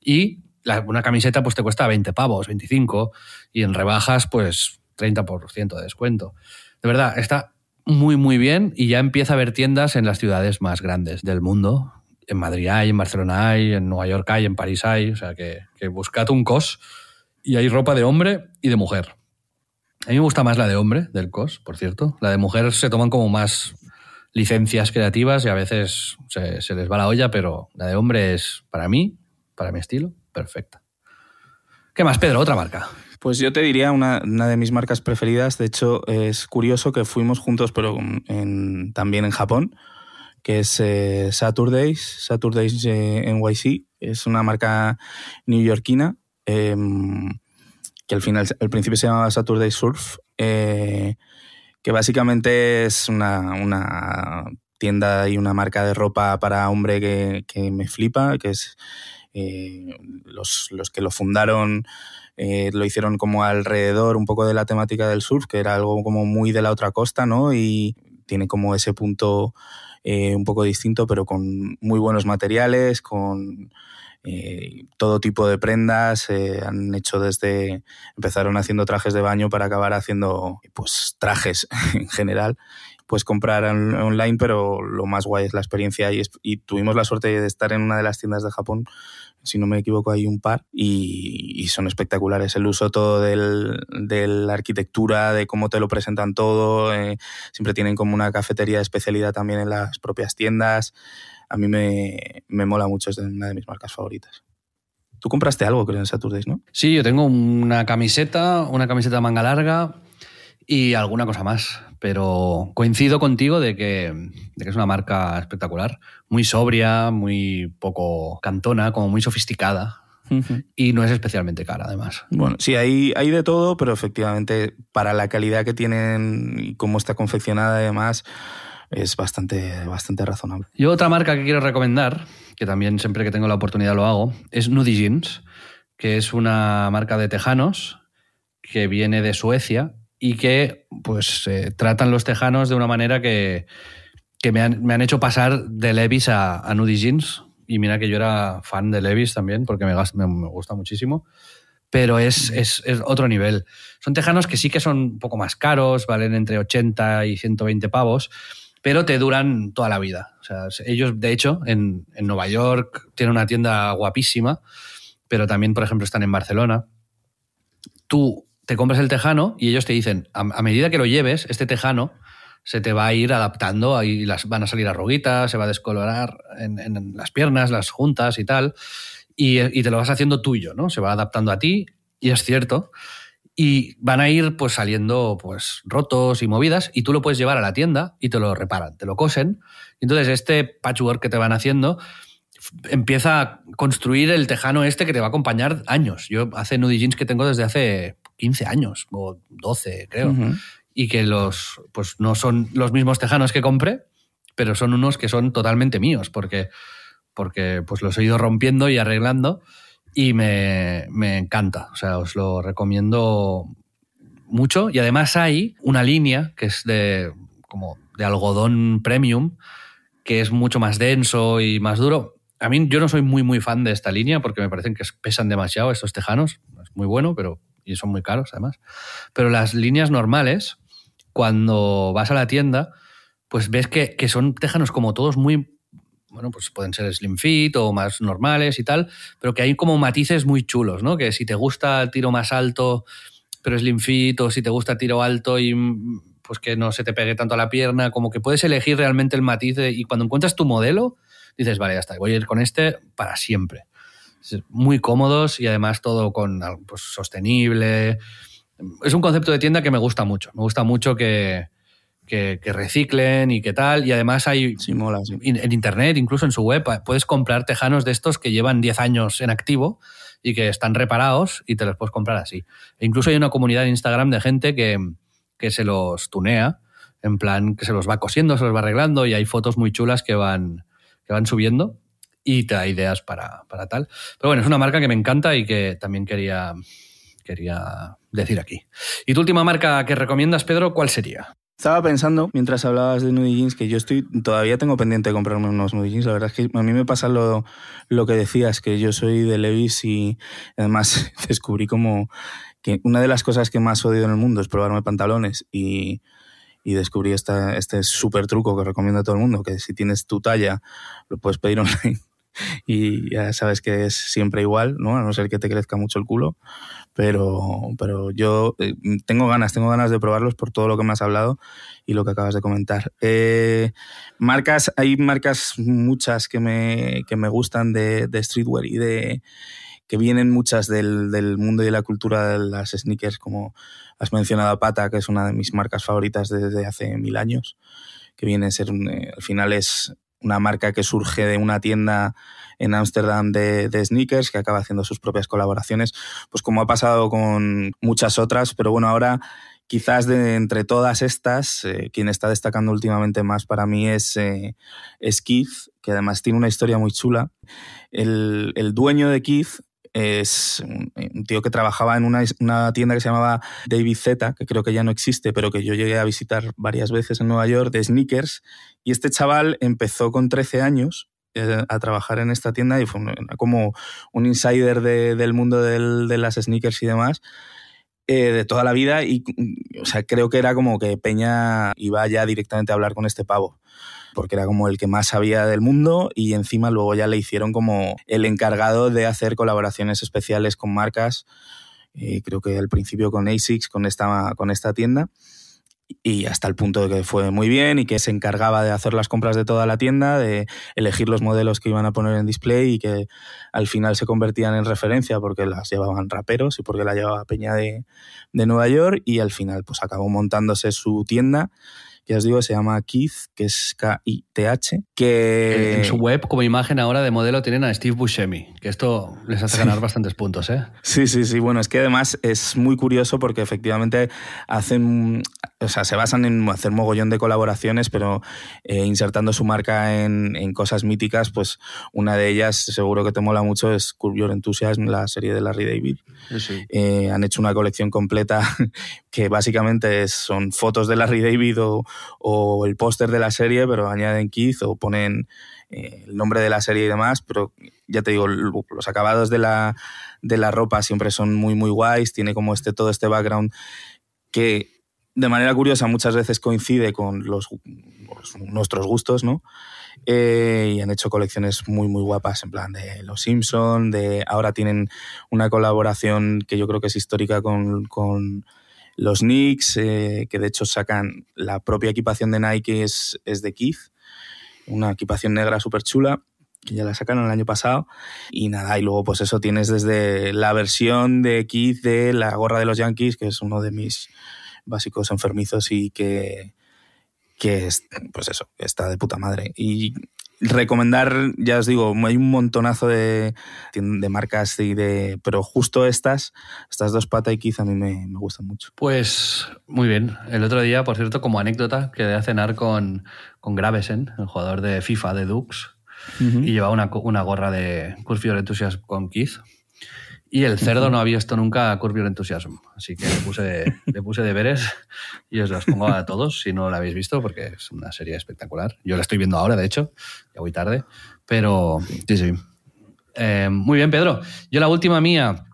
Y una camiseta pues te cuesta 20 pavos, 25, y en rebajas pues 30% de descuento. De verdad, está muy, muy bien y ya empieza a haber tiendas en las ciudades más grandes del mundo. En Madrid hay, en Barcelona hay, en Nueva York hay, en París hay. O sea, que, que buscad un COS y hay ropa de hombre y de mujer. A mí me gusta más la de hombre, del COS, por cierto. La de mujer se toman como más licencias creativas y a veces se, les va la olla, pero la de hombre es, para mí, para mi estilo, perfecta. ¿Qué más, Pedro? Otra marca. Pues yo te diría una, de mis marcas preferidas. De hecho, es curioso que fuimos juntos, pero también en Japón, que es eh, Saturdays, Saturdays eh, NYC. Es una marca neoyorquina Em, que al final, al principio se llamaba Saturday Surf, eh, que básicamente es una, tienda y una marca de ropa para hombre que, me flipa, que es eh, los, que lo fundaron eh, lo hicieron como alrededor un poco de la temática del surf, que era algo como muy de la otra costa, ¿no? Y tiene como ese punto un poco distinto, pero con muy buenos materiales, con eh, todo tipo de prendas, eh, han hecho desde, empezaron haciendo trajes de baño para acabar haciendo pues trajes en general. Puedes comprar online, pero lo más guay es la experiencia y, tuvimos la suerte de estar en una de las tiendas de Japón, si no me equivoco hay un par, y, son espectaculares. El uso todo de la arquitectura, de cómo te lo presentan todo, eh, siempre tienen como una cafetería de especialidad también en las propias tiendas a mí me, mola mucho, es una de mis marcas favoritas. Tú compraste algo, creo, en Saturdays, ¿no? Sí, yo tengo una camiseta, una camiseta manga larga y alguna cosa más. pero coincido contigo de que, de que, es una marca espectacular, muy sobria, muy poco cantona, como muy sofisticada. Y no es especialmente cara, además. Bueno, sí, hay, hay de todo, pero efectivamente, para la calidad que tienen y cómo está confeccionada, además, es bastante, bastante razonable. Y otra marca que quiero recomendar, que también siempre que tengo la oportunidad lo hago, es Nudie Jeans, que es una marca de tejanos que viene de Suecia y que pues eh, tratan los tejanos de una manera que, me, han, hecho pasar de Levis a, a Nudie Jeans. Y mira que yo era fan de Levis también, porque me, me, gusta muchísimo. Pero es, es, otro nivel. Son tejanos que sí que son un poco más caros, valen entre 80 y 120 pavos, pero te duran toda la vida. O sea, ellos, de hecho, en, en Nueva York tienen una tienda guapísima, pero también, por ejemplo, están en Barcelona. Tú te compras el tejano y ellos te dicen, a, medida que lo lleves, este tejano se te va a ir adaptando, y las, van a salir arruguitas, se va a descolorar en, las piernas, las juntas y tal, y, te lo vas haciendo tuyo, ¿no? Se va adaptando a ti, y es cierto, y van a ir pues saliendo pues rotos y movidas, y tú lo puedes llevar a la tienda y te lo reparan, te lo cosen, y entonces este patchwork que te van haciendo empieza a construir el tejano este que te va a acompañar años. Yo hace nudie jeans que tengo desde hace 15 años o 12, creo. Y que los, pues no son los mismos tejanos que compré, pero son unos que son totalmente míos, porque, porque pues los he ido rompiendo y arreglando y me, me encanta. O sea, os lo recomiendo mucho. Y además hay una línea que es de, como de algodón premium, que es mucho más denso y más duro. A mí yo no soy muy muy fan de esta línea porque me parecen que pesan demasiado estos tejanos. Es muy bueno, pero y son muy caros además. Pero las líneas normales, cuando vas a la tienda, pues ves que, son tejanos como todos muy, bueno, pues pueden ser slim fit o más normales y tal, pero que hay como matices muy chulos, ¿no? Que si te gusta el tiro más alto, pero slim fit, o si te gusta tiro alto y pues que no se te pegue tanto a la pierna, como que puedes elegir realmente el matiz y cuando encuentras tu modelo, dices, vale, ya está, voy a ir con este para siempre muy cómodos y además todo con pues, sostenible. Es un concepto de tienda que me gusta mucho. Me gusta mucho que, que, reciclen y qué tal. Y además hay en internet, incluso en su web, puedes comprar tejanos de estos que llevan 10 años en activo y que están reparados y te los puedes comprar así. E incluso hay una comunidad de Instagram de gente que, que se los tunea, en plan que se los va cosiendo, se los va arreglando y hay fotos muy chulas que van, que van subiendo y te da ideas para, tal. Pero bueno, es una marca que me encanta y que también quería, quería decir aquí. ¿Y tu última marca que recomiendas, Pedro, cuál sería? Estaba pensando, mientras hablabas de Nudie Jeans, que yo estoy todavía tengo pendiente de comprarme unos Nudie Jeans. La verdad es que a mí me pasa lo, lo que decías, que yo soy de Levis y además descubrí como que una de las cosas que más odio en el mundo es probarme pantalones y, y descubrí esta, este súper truco que recomiendo a todo el mundo, que si tienes tu talla lo puedes pedir online y ya sabes que es siempre igual, ¿no? A no ser que te crezca mucho el culo. Pero, pero yo eh, tengo ganas, tengo ganas de probarlos por todo lo que me has hablado y lo que acabas de comentar. Eh, marcas, hay marcas muchas que me, que me gustan de, de streetwear y de que vienen muchas del, del, mundo y de la cultura de las sneakers, como has mencionado Pata, que es una de mis marcas favoritas desde hace mil años, que viene a ser, eh, al final es una marca que surge de una tienda en Ámsterdam de, sneakers, que acaba haciendo sus propias colaboraciones, pues como ha pasado con muchas otras, pero bueno, ahora quizás de entre todas estas, eh, quien está destacando últimamente más para mí es, eh, Keith, que además tiene una historia muy chula. El, el dueño de Keith es un tío que trabajaba en una, una, tienda que se llamaba David Z, que creo que ya no existe, pero que yo llegué a visitar varias veces en Nueva York, de sneakers. Y este chaval empezó con 13 años eh, a trabajar en esta tienda y fue como un insider del mundo de las sneakers y demás. Eh, de toda la vida y o sea, creo que era como que Peña iba ya directamente a hablar con este pavo porque era como el que más sabía del mundo y encima luego ya le hicieron como el encargado de hacer colaboraciones especiales con marcas, eh, creo que al principio con ASICS, con esta, con esta tienda. y hasta el punto de que fue muy bien y que se encargaba de hacer las compras de toda la tienda, de elegir los modelos que iban a poner en display y que al final se convertían en referencia porque las llevaban raperos y porque la llevaba Peña de, de Nueva York y al final pues acabó montándose su tienda ya os digo, se llama Keith, que es K-I-T-H, que... En su web, como imagen ahora de modelo, tienen a Steve Buscemi, que esto les hace ganar bastantes puntos, ¿eh? Sí, sí, sí. Bueno, es que además es muy curioso porque efectivamente hacen... O sea, se basan en hacer mogollón de colaboraciones, pero eh, insertando su marca en, en, cosas míticas, pues una de ellas, seguro que te mola mucho, es Curb Your Enthusiasm, la serie de Larry David. Sí. Eh, han hecho una colección completa que básicamente son fotos de Larry David o, o el póster de la serie, pero añaden Keith o ponen eh, el nombre de la serie y demás, pero ya te digo, los acabados de la, de la ropa siempre son muy, muy guays, tiene como este, todo este background que de manera curiosa muchas veces coincide con los, nuestros gustos, ¿no? Eh, y han hecho colecciones muy, muy guapas, en plan de Los Simpson, de ahora tienen una colaboración que yo creo que es histórica con, con los Knicks, eh, que de hecho sacan la propia equipación de Nike es, es de Keith, una equipación negra súper chula que ya la sacaron el año pasado. Y nada, y luego pues eso tienes desde la versión de Keith de la gorra de los Yankees, que es uno de mis básicos enfermizos y que, que es, pues eso, está de puta madre. Y recomendar, ya os digo, hay un montonazo de, de marcas y de. Pero justo estas, estas dos patas y quizá a mí me, me, gustan mucho. Pues muy bien. El otro día, por cierto, como anécdota, quedé a cenar con, con Gravesen, el jugador de FIFA de Dux, uh -huh. y llevaba una, una gorra de Curfew Enthusiasm con Keith. Y el cerdo no había visto nunca Curb Your Enthusiasm, así que le puse, le puse deberes y os los pongo a todos si no lo habéis visto, porque es una serie espectacular. Yo la estoy viendo ahora, de hecho, ya voy tarde, pero sí, sí. Eh, muy bien, Pedro. Yo la última mía,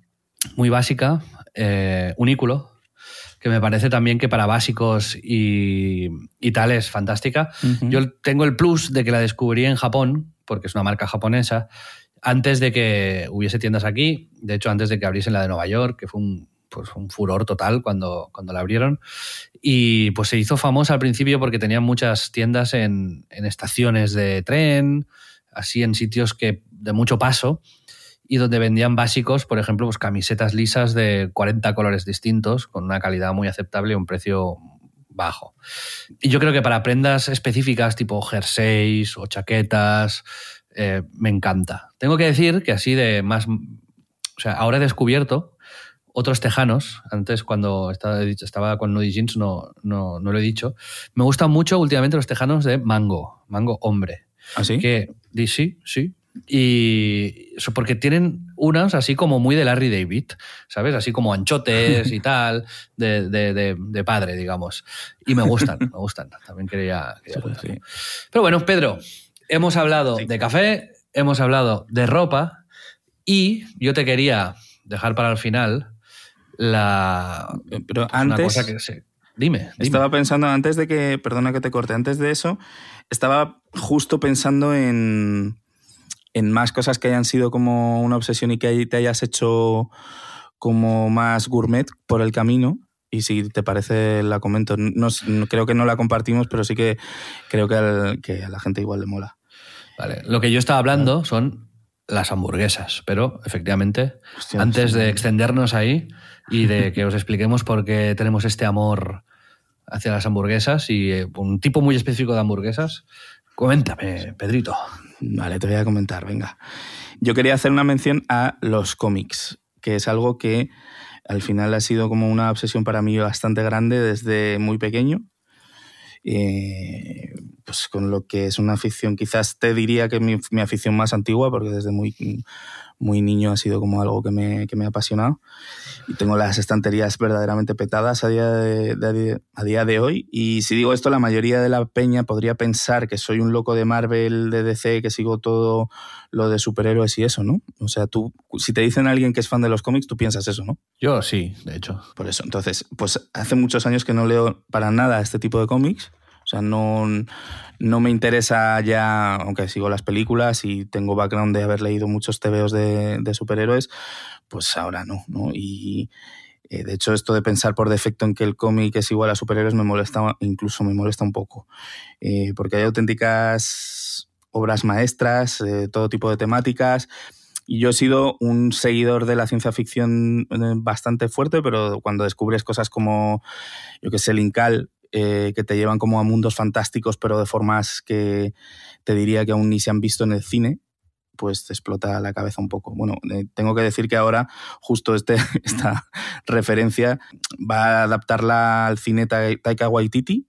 muy básica, eh, Unículo, que me parece también que para básicos y, y tal es fantástica. Uh -huh. Yo tengo el plus de que la descubrí en Japón, porque es una marca japonesa, antes de que hubiese tiendas aquí, de hecho antes de que abriesen la de Nueva York, que fue un, pues, un furor total cuando, cuando la abrieron, y pues se hizo famosa al principio porque tenían muchas tiendas en, en estaciones de tren, así en sitios que de mucho paso, y donde vendían básicos, por ejemplo, pues camisetas lisas de 40 colores distintos, con una calidad muy aceptable y un precio bajo. Y yo creo que para prendas específicas tipo jerseys o chaquetas, eh, me encanta. Tengo que decir que así de más... O sea, ahora he descubierto otros tejanos. Antes, cuando estaba, estaba con Nudie Jeans, no, no, no, lo he dicho. Me gustan mucho últimamente los tejanos de mango, mango hombre. ¿Ah, sí? Que, sí, sí. Y porque tienen unas así como muy de Larry David, ¿sabes? Así como anchotes y tal, de, de, de, de padre, digamos. Y me gustan, me gustan. También quería, quería sí, sí. Pero bueno, Pedro, hemos hablado sí. de café, hemos hablado de ropa y yo te quería dejar para el final la... Pero antes... Una cosa que se... Dime, dime, Estaba pensando, antes de que, perdona que te corte, antes de eso, estaba justo pensando en, en más cosas que hayan sido como una obsesión y que te hayas hecho como más gourmet por el camino. Y si te parece, la comento. No, no, creo que no la compartimos, pero sí que creo que, al, que a la gente igual le mola. Vale. Lo que yo estaba hablando son las hamburguesas, pero efectivamente, Hostia, antes sí. de extendernos ahí y de que os expliquemos por qué tenemos este amor hacia las hamburguesas y eh, un tipo muy específico de hamburguesas, coméntame, Pedrito. Vale, te voy a comentar, venga. Yo quería hacer una mención a los cómics, que es algo que al final ha sido como una obsesión para mí bastante grande desde muy pequeño. Eh, pues con lo que es una afición, quizás te diría que mi, mi afición más antigua, porque desde muy, muy niño ha sido como algo que me, que me ha apasionado. Y tengo las estanterías verdaderamente petadas a día de, de, a día de hoy. Y si digo esto, la mayoría de la peña podría pensar que soy un loco de Marvel, de DC, que sigo todo lo de superhéroes y eso, ¿no? O sea, tú, si te dicen a alguien que es fan de los cómics, tú piensas eso, ¿no? Yo sí, de hecho. Por eso. Entonces, pues hace muchos años que no leo para nada este tipo de cómics. O sea, no, no me interesa ya, aunque sigo las películas y tengo background de haber leído muchos TVOs de, superhéroes, pues ahora no, ¿no? Y Eh, de hecho, esto de pensar por defecto en que el cómic es igual a superhéroes me molesta, incluso me molesta un poco, eh, porque hay auténticas obras maestras, de todo tipo de temáticas. Y yo he sido un seguidor de la ciencia ficción eh, bastante fuerte, pero cuando descubres cosas como, yo que sé, Linkal, que te llevan como a mundos fantásticos, pero de formas que te diría que aún ni se han visto en el cine, pues te explota la cabeza un poco. Bueno, eh, tengo que decir que ahora justo este, esta referencia va a adaptarla al cine Taika Waititi,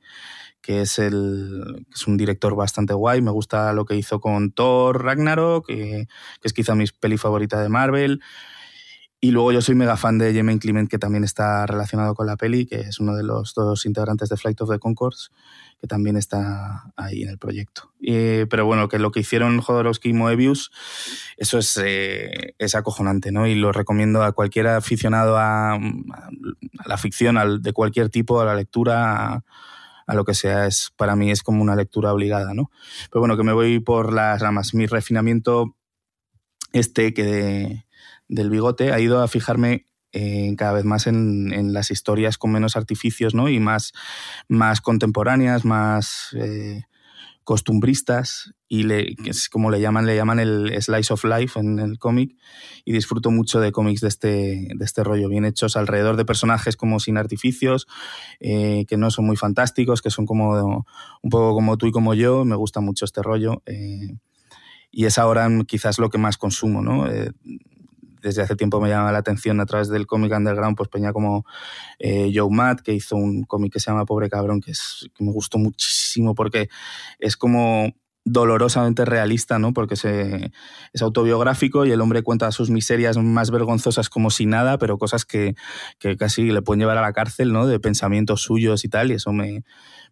que es, el, es un director bastante guay. Me gusta lo que hizo con Thor Ragnarok, que, que es quizá mi peli favorita de Marvel. Y luego yo soy mega fan de Jemaine Clement, que también está relacionado con la peli, que es uno de los dos integrantes de Flight of the Concords, que también está ahí en el proyecto. pero bueno, que lo que hicieron Jodorowsky y Moebius, eso es, eh, es acojonante, ¿no? Y lo recomiendo a cualquier aficionado a, la ficción, de cualquier tipo, a la lectura, a, lo que sea, es para mí es como una lectura obligada, ¿no? Pero bueno, que me voy por las ramas. Mi refinamiento este que... De, del bigote ha ido a fijarme eh, cada vez más en, las historias con menos artificios ¿no? y más, más contemporáneas, más eh, costumbristas y le, es como le llaman, le llaman el slice of life en el cómic y disfruto mucho de cómics de este, de este rollo, bien hechos alrededor de personajes como sin artificios, eh, que no son muy fantásticos, que son como un poco como tú y como yo, me gusta mucho este rollo. y es ahora quizás lo que más consumo, ¿no? Desde hace tiempo me llama la atención a través del cómic underground, pues peña como eh, Joe Matt, que hizo un cómic que se llama Pobre Cabrón, que, es, que me gustó muchísimo porque es como dolorosamente realista, ¿no? Porque se, es autobiográfico y el hombre cuenta sus miserias más vergonzosas como si nada, pero cosas que, que, casi le pueden llevar a la cárcel, ¿no? De pensamientos suyos y tal, y eso me,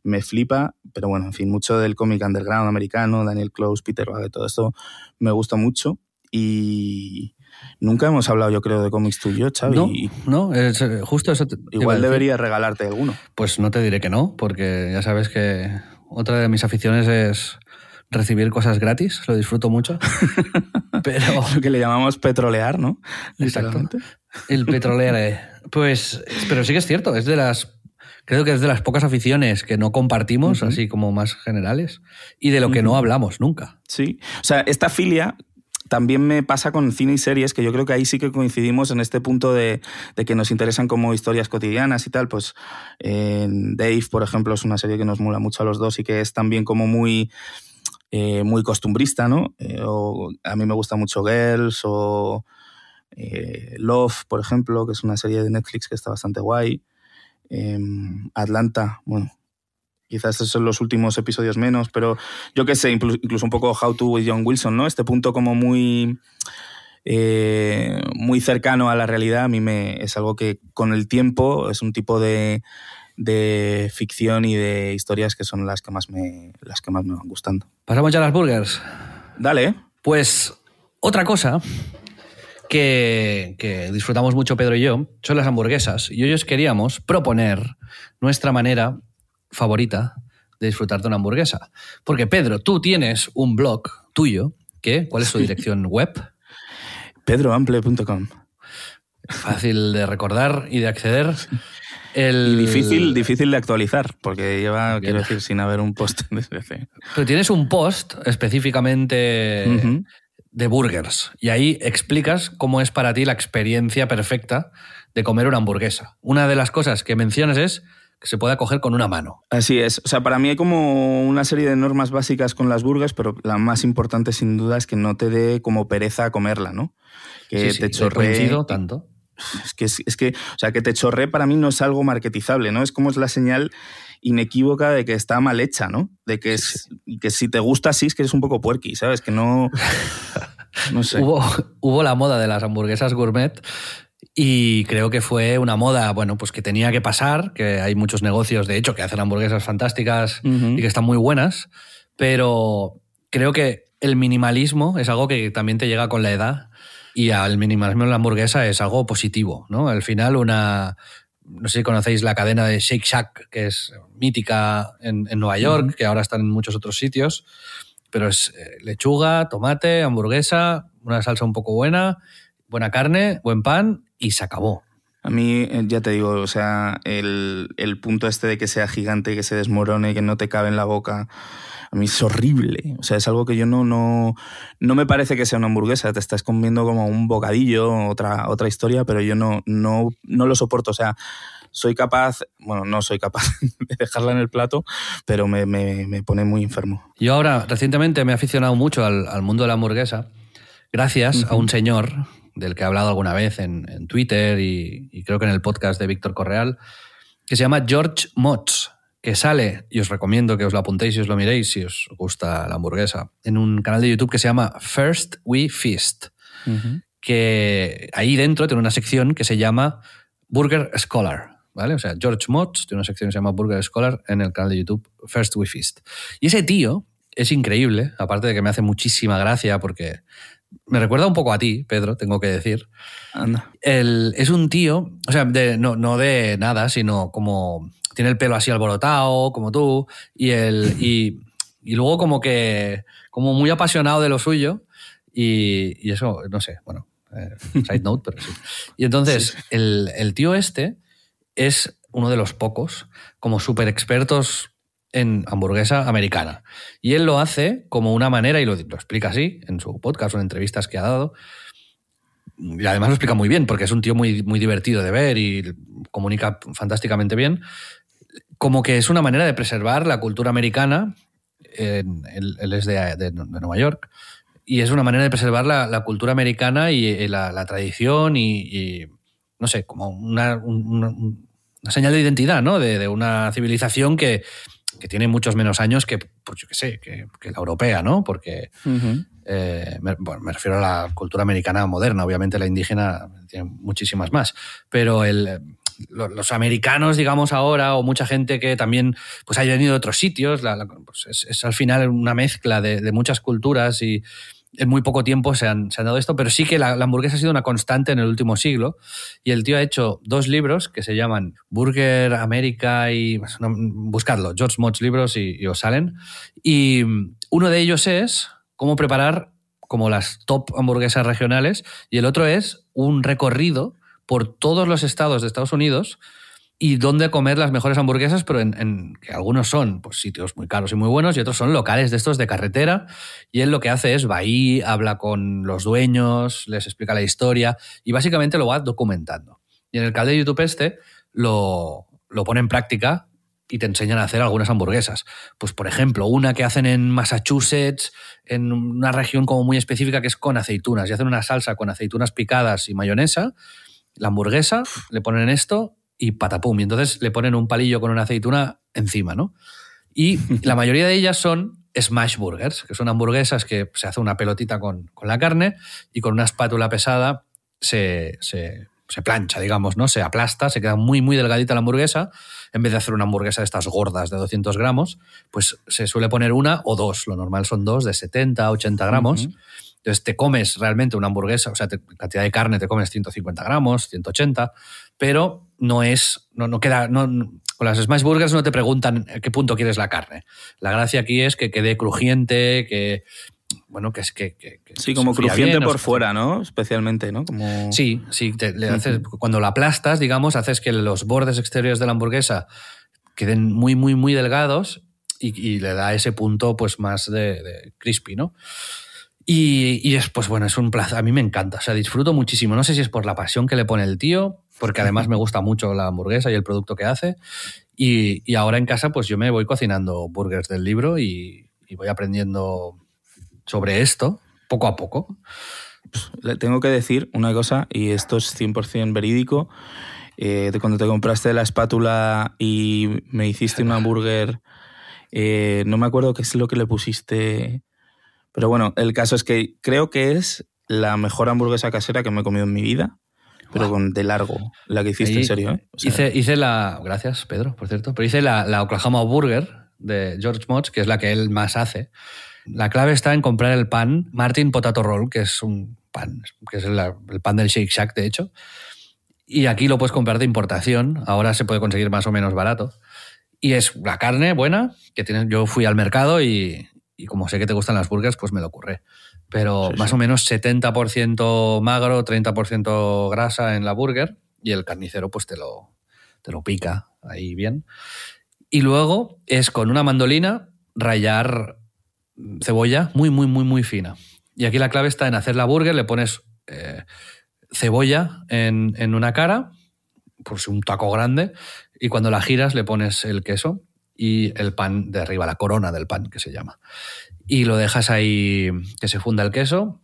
me flipa. Pero bueno, en fin, mucho del cómic underground americano, Daniel Close, Peter Bagge, todo esto me gusta mucho. Y, Nunca hemos hablado, yo creo, de cómics tú y yo, Xavi. No, no es, eh, justo eso. Igual debería regalarte alguno. Pues no te diré que no, porque ya sabes que otra de mis aficiones es recibir cosas gratis, lo disfruto mucho. pero... Lo que le llamamos petrolear, ¿no? Exactamente. El petrolear. Pues, pero sí que es cierto, es de las creo que es de las pocas aficiones que no compartimos, así como más generales, y de lo que no hablamos nunca. Sí, o sea, esta filia también me pasa con cine y series, que yo creo que ahí sí que coincidimos en este punto de, que nos interesan como historias cotidianas y tal. Pues Dave, por ejemplo, es una serie que nos mola mucho a los dos y que es también como muy, eh, muy costumbrista, ¿no? Eh, a mí me gusta mucho Girls o eh, Love, por ejemplo, que es una serie de Netflix que está bastante guay. Em, Atlanta, bueno, Quizás esos son los últimos episodios menos, pero yo qué sé, incluso un poco How to with John Wilson, ¿no? Este punto como muy, eh, muy cercano a la realidad, a mí me, es algo que con el tiempo es un tipo de, de ficción y de historias que son las que más me, las que más me van gustando. Pasamos ya a las burgers. Dale. Pues otra cosa que, que, disfrutamos mucho Pedro y yo son las hamburguesas. Y hoy os queríamos proponer nuestra manera favorita de disfrutar de una hamburguesa. Porque Pedro, tú tienes un blog tuyo, ¿qué? ¿Cuál es su dirección web? pedroample.com. Fácil de recordar y de acceder. El... Y difícil, difícil de actualizar, porque lleva, quiero decir, sin haber un post desde hace... Pero tienes un post específicamente de burgers y ahí explicas cómo es para ti la experiencia perfecta de comer una hamburguesa. Una de las cosas que mencionas es que se pueda coger con una mano. Así es. O sea, para mí hay como una serie de normas básicas con las burgas, pero la más importante sin duda es que no te dé como pereza comerla, ¿no? Que te chorree. tanto. Es que, es, que, o sea, que te chorree para mí no es algo marketizable, ¿no? Es como es la señal inequívoca de que está mal hecha, ¿no? De que, es, que si te gusta así es que eres un poco puerqui, ¿sabes? Que no... No sé. hubo, hubo la moda de las hamburguesas gourmet y creo que fue una moda, bueno, pues que tenía que pasar, que hay muchos negocios, de hecho, que hacen hamburguesas fantásticas y que están muy buenas, pero creo que el minimalismo es algo que también te llega con la edad y al minimalismo en la hamburguesa es algo positivo, ¿no? Al final una, no sé si conocéis la cadena de Shake Shack, que es mítica en, Nueva York, que ahora está en muchos otros sitios, pero es eh, lechuga, tomate, hamburguesa, una salsa un poco buena, buena carne, buen pan y se acabó. A mí, eh, ya te digo, o sea, el, el punto este de que sea gigante, que se desmorone, que no te cabe en la boca, a mí es horrible. O sea, es algo que yo no, no, no me parece que sea una hamburguesa. Te estás comiendo como un bocadillo, otra, otra historia, pero yo no, no, no lo soporto. O sea, soy capaz, bueno, no soy capaz de dejarla en el plato, pero me, me, pone muy enfermo. Yo ahora, recientemente, me he aficionado mucho al, al mundo de la hamburguesa, gracias a un señor del que he hablado alguna vez en, en Twitter y, y, creo que en el podcast de Víctor Correal, que se llama George Motz que sale, y os recomiendo que os lo apuntéis y os lo miréis si os gusta la hamburguesa, en un canal de YouTube que se llama First We Feast, que ahí dentro tiene una sección que se llama Burger Scholar. ¿Vale? O sea, George Motz tiene una sección que se llama Burger Scholar en el canal de YouTube First We Feast. Y ese tío es increíble, aparte de que me hace muchísima gracia porque me recuerda un poco a ti, Pedro, tengo que decir. es un tío, o sea, no, no de nada, sino como tiene el pelo así alborotado, como tú, y, el, y, luego como que, como muy apasionado de lo suyo, y, eso, no sé, bueno, eh, side note, pero sí. Y entonces, El, el, tío este es uno de los pocos, como súper expertos en hamburguesa americana. Y él lo hace como una manera, y lo, lo explica así en su podcast o en entrevistas que ha dado, y además lo explica muy bien, porque es un tío muy, muy divertido de ver y comunica fantásticamente bien como que es una manera de preservar la cultura americana. él, es de, Nueva York. Y es una manera de preservar la, cultura americana y, la, tradición y, no sé, como una, señal de identidad, ¿no? De, una civilización que, tiene muchos menos años que, pues yo qué sé, que, la europea, ¿no? Porque eh, me, me, refiero a la cultura americana moderna, obviamente la indígena tiene muchísimas más, pero el, los americanos, digamos, ahora, o mucha gente que también pues, haya venido de otros sitios, pues, es, al final una mezcla de, muchas culturas y en muy poco tiempo se han, dado esto, pero sí que la, hamburguesa ha sido una constante en el último siglo y el tío ha hecho dos libros que se llaman Burger América y... Pues, buscadlo, George Motz libros y, os salen. Y uno de ellos es cómo preparar como las top hamburguesas regionales y el otro es un recorrido por todos los estados de Estados Unidos y dónde comer las mejores hamburguesas, pero en, que algunos son pues, sitios muy caros y muy buenos y otros son locales de estos de carretera. Y él lo que hace es va ahí, habla con los dueños, les explica la historia y básicamente lo va documentando. Y en el canal de YouTube este lo, lo pone en práctica y te enseñan a hacer algunas hamburguesas. Pues, por ejemplo, una que hacen en Massachusetts, en una región como muy específica que es con aceitunas, y hacen una salsa con aceitunas picadas y mayonesa, la hamburguesa, le ponen esto y patapum. Y entonces le ponen un palillo con una aceituna encima, ¿no? Y la mayoría de ellas son smash burgers, que son hamburguesas que se hace una pelotita con, la carne y con una espátula pesada se, se, plancha, digamos, ¿no? Se aplasta, se queda muy, muy delgadita la hamburguesa. En vez de hacer una hamburguesa de estas gordas de 200 gramos, pues se suele poner una o dos. Lo normal son dos de 70, 80 gramos. Entonces te comes realmente una hamburguesa, o sea, cantidad de carne te comes 150 gramos, 180, pero no es, no, no queda, no, con las smash burgers no te preguntan qué punto quieres la carne. La gracia aquí es que quede crujiente, que, bueno, que es que, sí, como crujiente por fuera, ¿no? Especialmente, ¿no? Como... Sí, sí. le haces, Cuando la aplastas, digamos, haces que los bordes exteriores de la hamburguesa queden muy, muy, muy delgados y, le da ese punto, pues, más de, de crispy, ¿no? Y, y es, pues bueno, es un placer. A mí me encanta. O sea, disfruto muchísimo. No sé si es por la pasión que le pone el tío, porque además me gusta mucho la hamburguesa y el producto que hace. Y, y ahora en casa, pues yo me voy cocinando burgers del libro y, y voy aprendiendo sobre esto poco a poco. Le tengo que decir una cosa, y esto es 100% verídico. Eh, cuando te compraste la espátula y me hiciste un hamburger, eh, no me acuerdo qué es lo que le pusiste pero bueno, el caso es que creo que es la mejor hamburguesa casera que me he comido en mi vida. Pero con de largo, la que hiciste en serio. ¿eh? hice, hice la. Gracias, Pedro, por cierto. Pero hice la, la Oklahoma Burger de George Motz, que es la que él más hace. La clave está en comprar el pan Martin Potato Roll, que es un pan, que es el, el, pan del Shake Shack, de hecho. Y aquí lo puedes comprar de importación. Ahora se puede conseguir más o menos barato. Y es la carne buena, que tienes, yo fui al mercado y, y como sé que te gustan las burgers, pues me lo ocurre. Pero más o menos 70% magro, 30% grasa en la burger. y el carnicero pues te lo, te lo pica ahí bien. Y luego es con una mandolina rayar cebolla muy, muy, muy, muy fina. Y aquí la clave está en hacer la burger, le pones eh, cebolla en, en, una cara, pues un taco grande, y cuando la giras le pones el queso y el pan de arriba, la corona del pan que se llama. Y lo dejas ahí que se funda el queso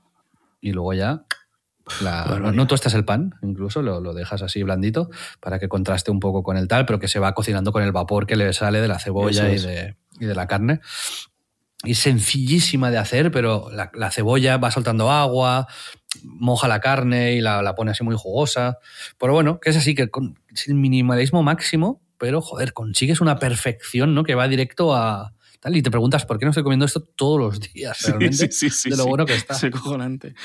y luego ya la, no, no tostas el pan, incluso lo, lo, dejas así blandito para que contraste un poco con el tal, pero que se va cocinando con el vapor que le sale de la cebolla y de, y de, la carne. Y sencillísima de hacer, pero la, la, cebolla va soltando agua, moja la carne y la, la, pone así muy jugosa. Pero bueno, que es así que con el minimalismo máximo, pero joder, consigues una perfección, ¿no? Que va directo a, Tal, y te preguntas por qué no estoy comiendo esto todos los días realmente sí, sí, sí, de lo bueno que está. Es cojonante.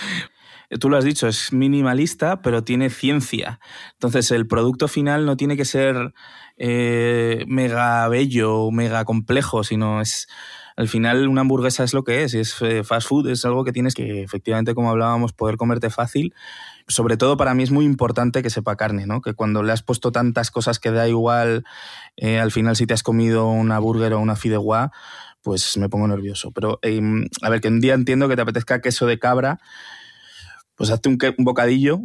Tú lo has dicho, es minimalista, pero tiene ciencia. Entonces, el producto final no tiene que ser eh, mega bello o mega complejo, sino es. Al final, una hamburguesa es lo que es, es eh, fast food, es algo que tienes que, efectivamente, como hablábamos, poder comerte fácil. Sobre todo para mí es muy importante que sepa carne, ¿no? Que cuando le has puesto tantas cosas que da igual, eh, al final si te has comido una burger o una fideuá, pues me pongo nervioso. Pero, eh, a ver, que un día entiendo que te apetezca queso de cabra, pues hazte un, bocadillo,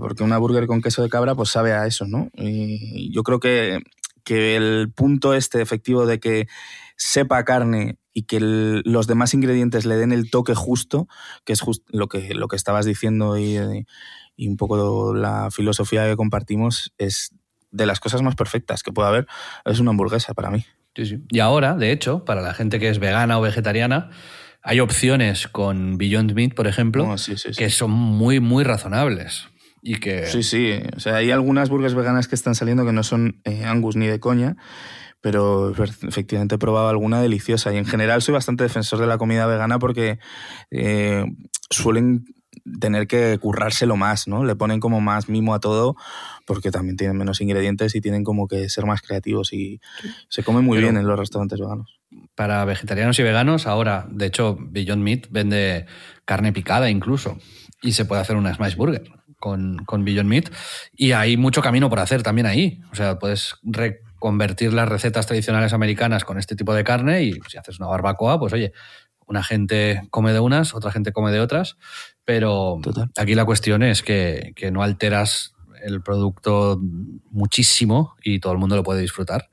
porque una burger con queso de cabra pues sabe a eso, ¿no? Yo creo que, que el punto este efectivo de que sepa carne y que el, los demás ingredientes le den el toque justo, que es just, lo, que, lo que estabas diciendo y, y un poco la filosofía que compartimos, es de las cosas más perfectas que puede haber, es una hamburguesa para mí. Sí, sí. Y ahora, de hecho, para la gente que es vegana o vegetariana, hay opciones con Beyond Meat, por ejemplo, No, sí, sí, sí. que son muy, muy razonables. Y que... Sí, sí. O sea, hay algunas burgers veganas que están saliendo que no son eh, Angus ni de coña, pero efectivamente he probado alguna deliciosa. Y en general soy bastante defensor de la comida vegana porque eh, suelen tener que currárselo más, ¿no? Le ponen como más mimo a todo porque también tienen menos ingredientes y tienen como que ser más creativos y se come muy Pero- bien en los restaurantes veganos. Para vegetarianos y veganos, ahora, de hecho, Beyond Meat vende carne picada incluso. Y se puede hacer una smash burger con, con Beyond Meat. Y hay mucho camino por hacer también ahí. O sea, puedes reconvertir las recetas tradicionales americanas con este tipo de carne y si haces una barbacoa, pues oye, una gente come de unas, otra gente come de otras. Pero Total. aquí la cuestión es que, que no alteras el producto muchísimo y todo el mundo lo puede disfrutar.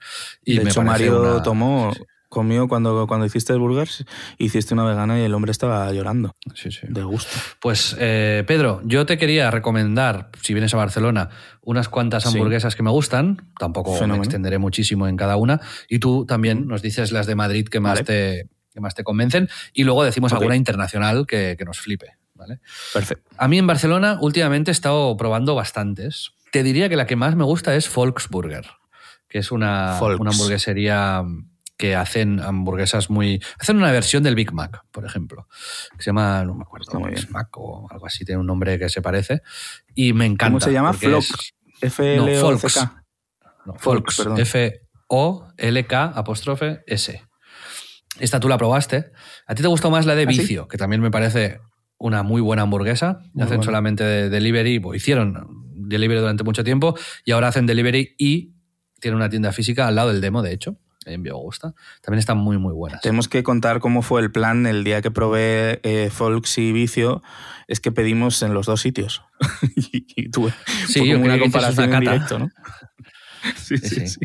Y de me hecho, Mario una- tomó, comió cuando, cuando hiciste el burgers, hiciste una vegana y el hombre estaba llorando sí, sí. de gusto. Pues eh, Pedro, yo te quería recomendar, si vienes a Barcelona, unas cuantas Sí. hamburguesas que me gustan. Tampoco me extenderé muchísimo en cada una. Y tú también nos dices las de Madrid que más, Vale. te, que más te convencen. Y luego decimos alguna internacional que, que nos flipe. ¿vale? Perfecto. A mí en Barcelona últimamente he estado probando bastantes. Te diría que la que más me gusta es Volksburger, que es una, Volks. una hamburguesería que hacen hamburguesas muy... Hacen una versión del Big Mac, por ejemplo, que se llama, no me acuerdo, Big. Mac o algo así, tiene un nombre que se parece. Y me encanta. ¿Cómo se llama? Flock. F-L-O-C-K. no, Volks, Volks, perdón. F-O-L-K apóstrofe S. Esta tú la probaste. ¿A ti te gustó más la de ¿Ah? Vicio? Que también me parece una muy buena hamburguesa. Hacen solamente de delivery, o hicieron delivery durante mucho tiempo y ahora hacen delivery y tienen una tienda física al lado del demo, de hecho, en Biogusta. También están muy, muy buenas. Tenemos que contar cómo fue el plan el día que probé eh, Folks y Vicio. Es que pedimos en los dos sitios. y, y tuve Sí, yo una comparación una en cata. directo, ¿no? Sí, Sí, sí.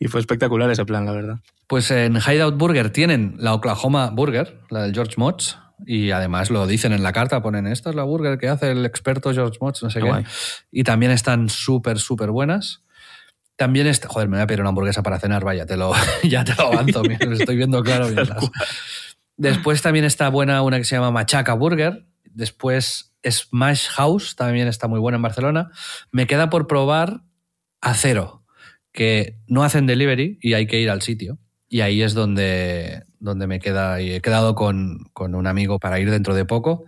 Y fue espectacular ese plan, la verdad. Pues en Hideout Burger tienen la Oklahoma Burger, la del George Motz, y además lo dicen en la carta, ponen esta es la burger que hace el experto George Motz, no sé Qué qué. guay. Y también están súper, súper buenas. También está, joder, me voy a pedir una hamburguesa para cenar, vaya, te lo, ya te lo avanzo, mira, lo estoy viendo claro mientras. Después también está buena una que se llama Machaca Burger. Después Smash House, también está muy buena en Barcelona. Me queda por probar Acero, que no hacen delivery y hay que ir al sitio. Y ahí es donde, donde me queda. Y he quedado con, con un amigo para ir dentro de poco.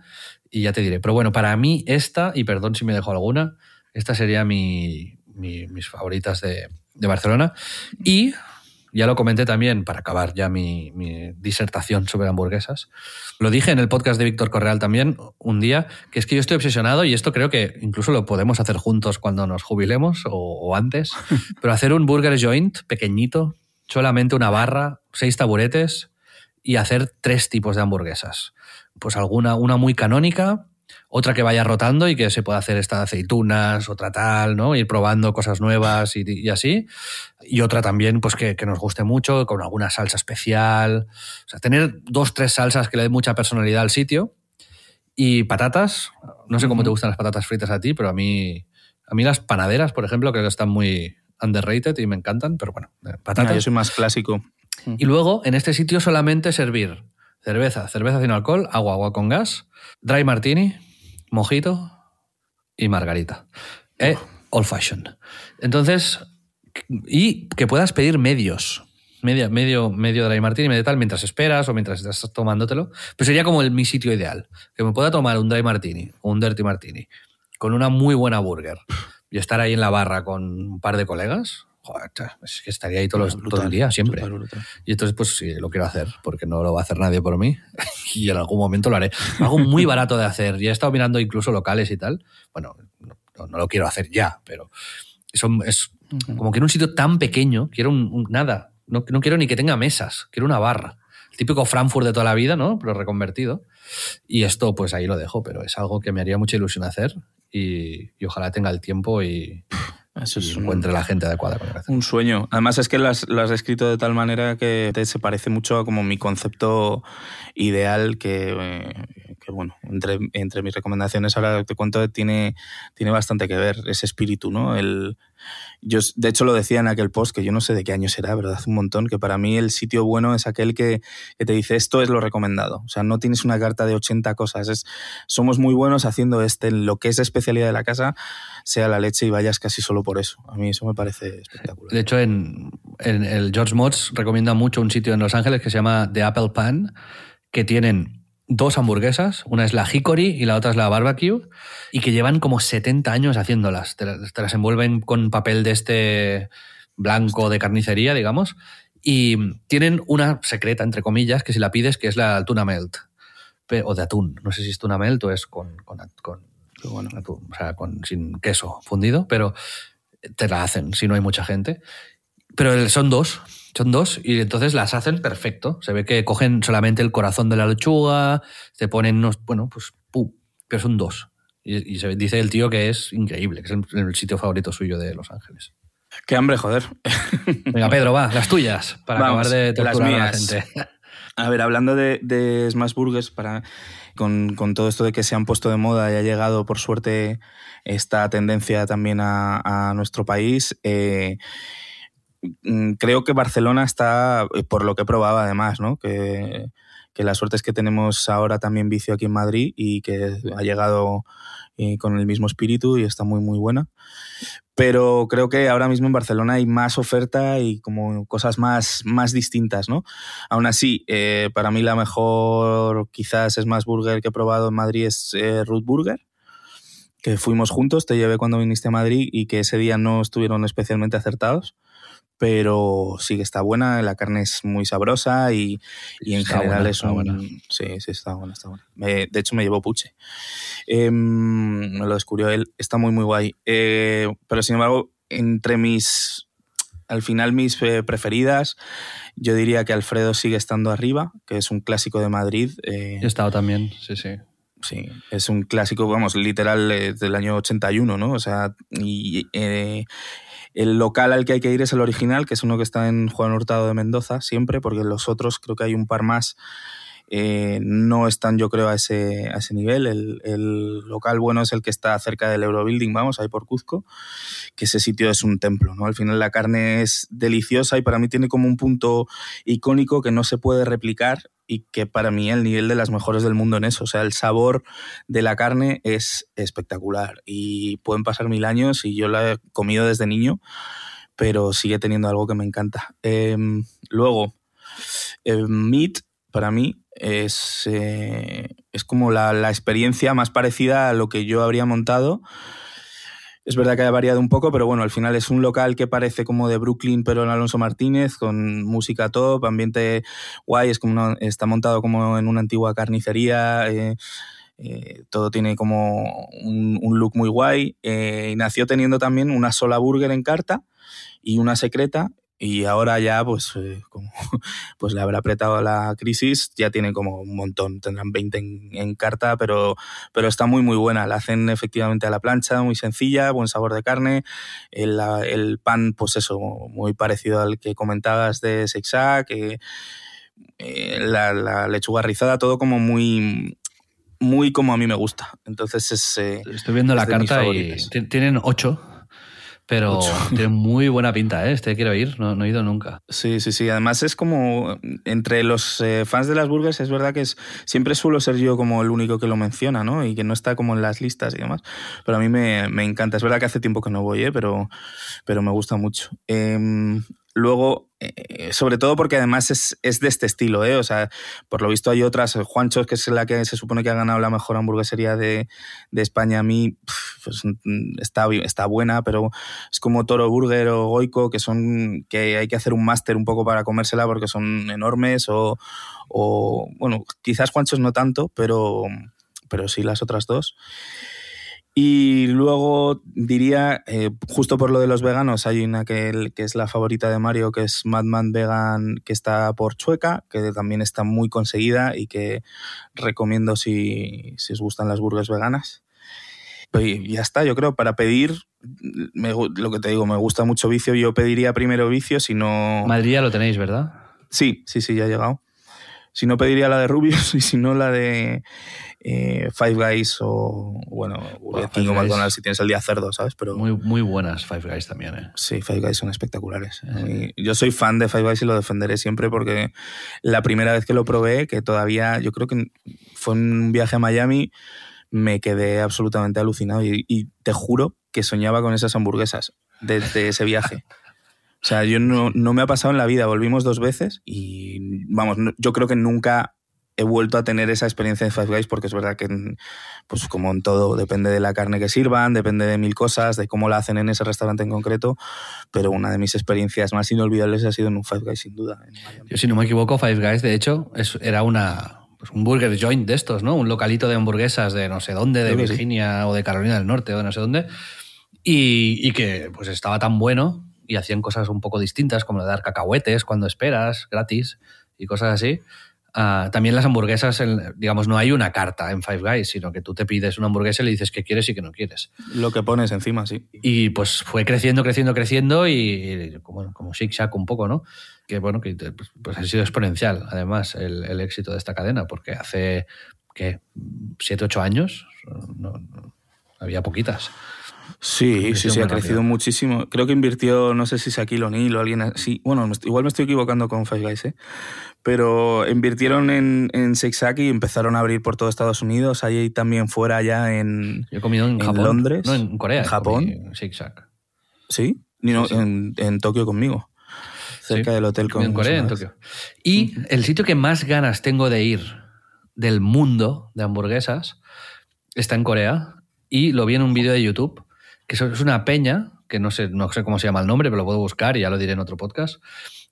Y ya te diré. Pero bueno, para mí esta, y perdón si me dejo alguna, esta sería mi, mi- mis favoritas de, de Barcelona. Y ya lo comenté también para acabar ya mi, disertación sobre hamburguesas. Lo dije en el podcast de Víctor Correal también un día, que es que yo estoy obsesionado y esto creo que incluso lo podemos hacer juntos cuando nos jubilemos o, antes, pero hacer un burger joint pequeñito, solamente una barra, seis taburetes y hacer tres tipos de hamburguesas. Pues alguna, una muy canónica, otra que vaya rotando y que se pueda hacer esta de aceitunas, otra tal, ¿no? Ir probando cosas nuevas y, así. Y otra también, pues que, nos guste mucho, con alguna salsa especial. O sea, tener dos, tres salsas que le den mucha personalidad al sitio. Y patatas. No sé cómo te gustan las patatas fritas a ti, pero a mí, a mí las panaderas, por ejemplo, creo que están muy underrated y me encantan, pero bueno, eh, patatas. yo soy más clásico. Y luego, en este sitio solamente servir cerveza, cerveza sin alcohol, agua, agua con gas, dry martini, mojito y margarita. Eh, old fashion. Entonces, y que puedas pedir medios. Medio, medio, medio dry martini, medio tal, mientras esperas o mientras estás tomándotelo. Pues sería como el, mi sitio ideal. Que me pueda tomar un dry martini o un dirty martini con una muy buena burger y estar ahí en la barra con un par de colegas joder, es que estaría ahí todo, el día, siempre. Y entonces, pues sí, lo quiero hacer, porque no lo va a hacer nadie por mí. y en algún momento lo haré. Algo muy barato de hacer. Ya he estado mirando incluso locales y tal. Bueno, no, lo quiero hacer ya, pero son, es como que en un sitio tan pequeño, quiero un, nada. No, no quiero ni que tenga mesas, quiero una barra. El típico Frankfurt de toda la vida, ¿no? Pero reconvertido. Y esto, pues ahí lo dejo, pero es algo que me haría mucha ilusión hacer y, y ojalá tenga el tiempo y, eso es encuentre la gente adecuada. Un sueño. Además es que lo has, escrito de tal manera que te, se parece mucho a como mi concepto ideal que, eh, bueno, entre, entre mis recomendaciones ahora te cuento tiene, tiene bastante que ver ese espíritu, ¿no? El, yo, de hecho, lo decía en aquel post, que yo no sé de qué año será, ¿verdad? Hace un montón, que para mí el sitio bueno es aquel que, te dice esto es lo recomendado. O sea, no tienes una carta de 80 cosas. Es, somos muy buenos haciendo este, lo que es especialidad de la casa, sea la leche y vayas casi solo por eso. A mí eso me parece espectacular. De hecho, en, en el George Motz recomienda mucho un sitio en Los Ángeles que se llama The Apple Pan, que tienen dos hamburguesas, una es la Hickory y la otra es la Barbecue, y que llevan como 70 años haciéndolas. Te, las envuelven con papel de este blanco de carnicería, digamos, y tienen una secreta, entre comillas, que si la pides, que es la tuna melt, o de atún. No sé si es tuna melt o es con, con, bueno, atún, o sea, con, sin queso fundido, pero te la hacen si no hay mucha gente. Pero son dos, son dos y entonces las hacen perfecto. Se ve que cogen solamente el corazón de la lechuga, se ponen unos, bueno, pues, ¡pum! pero son dos. Y, se dice el tío que es increíble, que es el, sitio favorito suyo de Los Ángeles. Qué hambre, joder. Venga, Pedro, va, las tuyas, para acabar de torturar a la gente. A ver, hablando de, de Smash Burgers, para, con, con, todo esto de que se han puesto de moda y ha llegado, por suerte, esta tendencia también a, a nuestro país, eh, creo que Barcelona está, eh, por lo que he probado además, ¿no? Que, la suerte es que tenemos ahora también vicio aquí en Madrid y que ha llegado eh, con el mismo espíritu y está muy, muy buena. Pero creo que ahora mismo en Barcelona hay más oferta y como cosas más, más distintas, ¿no? Aún así, eh, para mí la mejor quizás es más burger que he probado en Madrid es Root Burger que fuimos juntos, te llevé cuando viniste a Madrid y que ese día no estuvieron especialmente acertados pero sí que está buena, la carne es muy sabrosa y, en general es un... Sí, sí, está buena, está buena. de hecho me llevó Puche. Em, me lo descubrió él, está muy, muy guay. Eh, pero sin embargo, entre mis... Al final mis eh, preferidas, yo diría que Alfredo sigue estando arriba, que es un clásico de Madrid. Eh, He estado también, sí, sí. Sí, es un clásico, vamos, literal del año 81, ¿no? O sea, y el local al que hay que ir es el original, que es uno que está en Juan Hurtado de Mendoza, siempre, porque los otros creo que hay un par más. Eh, no están, yo creo, a ese, a ese nivel. El, local bueno es el que está cerca del Eurobuilding, vamos, ahí por Cuzco, que ese sitio es un templo, ¿no? Al final la carne es deliciosa y para mí tiene como un punto icónico que no se puede replicar y que para mí el nivel de las mejores del mundo en eso. O sea, el sabor de la carne es espectacular y pueden pasar mil años y yo la he comido desde niño, pero sigue teniendo algo que me encanta. Em, luego, eh, Meat para mí es, eh, es como la, la, experiencia más parecida a lo que yo habría montado Es verdad que ha variado un poco, pero bueno, al final es un local que parece como de Brooklyn, pero en Alonso Martínez, con música top, ambiente guay, es como está montado como en una antigua carnicería. Eh, eh, todo tiene como un, look muy guay. Y nació teniendo también una sola burger en carta y una secreta y ahora ya, pues, eh, como, pues le habrá apretado la crisis, ya tiene como un montón, tendrán 20 en, carta, pero, pero está muy, muy buena. La hacen efectivamente a la plancha, muy sencilla, buen sabor de carne. El, el pan, pues eso, muy parecido al que comentabas de Seixac. Eh, eh, la, lechuga rizada, todo como muy muy como a mí me gusta. Entonces es. Estoy viendo la carta y tienen ocho pero tiene muy buena pinta, ¿eh? Este quiero ir, no, he ido nunca. Sí, sí, sí. Además es como, entre los eh, fans de las burgers, es verdad que es, siempre suelo ser yo como el único que lo menciona, ¿no? Y que no está como en las listas y demás. Pero a mí me, me encanta. Es verdad que hace tiempo que no voy, ¿eh? Pero, pero me gusta mucho. Em, Luego, eh, sobre todo porque además es, de este estilo, ¿eh? O sea, por lo visto hay otras, Juanchos, que es la que se supone que ha ganado la mejor hamburguesería de, España, a mí pues, mm, está, está buena, pero es como Toro Burger o Goico, que son que hay que hacer un máster un poco para comérsela porque son enormes, o, o bueno, quizás Juanchos no tanto, pero, pero sí las otras dos. Y luego diría, eh, justo por lo de los veganos, hay una que, que, es la favorita de Mario, que es Madman Vegan, que está por Chueca, que también está muy conseguida y que recomiendo si, si os gustan las burgers veganas. Y ya está, yo creo, para pedir, lo que te digo, me gusta mucho vicio, yo pediría primero vicio, si no... Madrid ya lo tenéis, ¿verdad? Sí, sí, sí, ya ha llegado. Si no, pediría la de Rubius y si no, la de eh, Five Guys o, bueno, Burger King o McDonald's si tienes el día cerdo, ¿sabes? Pero, muy, muy buenas Five Guys también, ¿eh? Sí, Five Guys son espectaculares. Yo soy fan de Five Guys y lo defenderé siempre porque la primera vez que lo probé, que todavía, yo creo que fue un viaje a Miami, me quedé absolutamente alucinado y, te juro que soñaba con esas hamburguesas desde ese viaje. O sea, yo no, no, me ha pasado en la vida. Volvimos dos veces y, vamos, yo creo que nunca he vuelto a tener esa experiencia de Five Guys porque es verdad que, pues como en todo, depende de la carne que sirvan, depende de mil cosas, de cómo la hacen en ese restaurante en concreto, pero una de mis experiencias más inolvidables ha sido en un Five Guys, sin duda. Yo, si no me equivoco, Five Guys, de hecho, era una, pues un burger joint de estos, ¿no? Un localito de hamburguesas de no sé dónde, de Virginia o de Carolina del Norte o de no sé dónde, y, y que pues estaba tan bueno y hacían cosas un poco distintas, como dar cacahuetes cuando esperas, gratis, y cosas así Ah, también las hamburguesas, digamos, no hay una carta en Five Guys, sino que tú te pides una hamburguesa y le dices qué quieres y qué no quieres. Lo que pones encima, sí. Y pues fue creciendo, creciendo, creciendo y, como, como Shake Shack un poco, ¿no? Que bueno, que pues, pues ha sido exponencial, además, el, éxito de esta cadena, porque hace, ¿qué? ¿Siete, ocho años? no, había poquitas. Sí, sí, sí, ha crecido muchísimo. Creo que invirtió, no sé si es Aquilo O'Neill o alguien así. Bueno, igual me estoy equivocando con Five Guys, ¿eh? Pero invirtieron en, en y empezaron a abrir por todo Estados Unidos. Ahí también fuera ya en, Yo he comido en, Londres. No, en Corea. En Japón. ¿Sí? En, Tokio conmigo. Cerca del hotel con En Corea, en Tokio. Y el sitio que más ganas tengo de ir del mundo de hamburguesas está en Corea. Y lo vi en un vídeo de YouTube que es una peña, que no sé, no sé cómo se llama el nombre, pero lo puedo buscar y ya lo diré en otro podcast,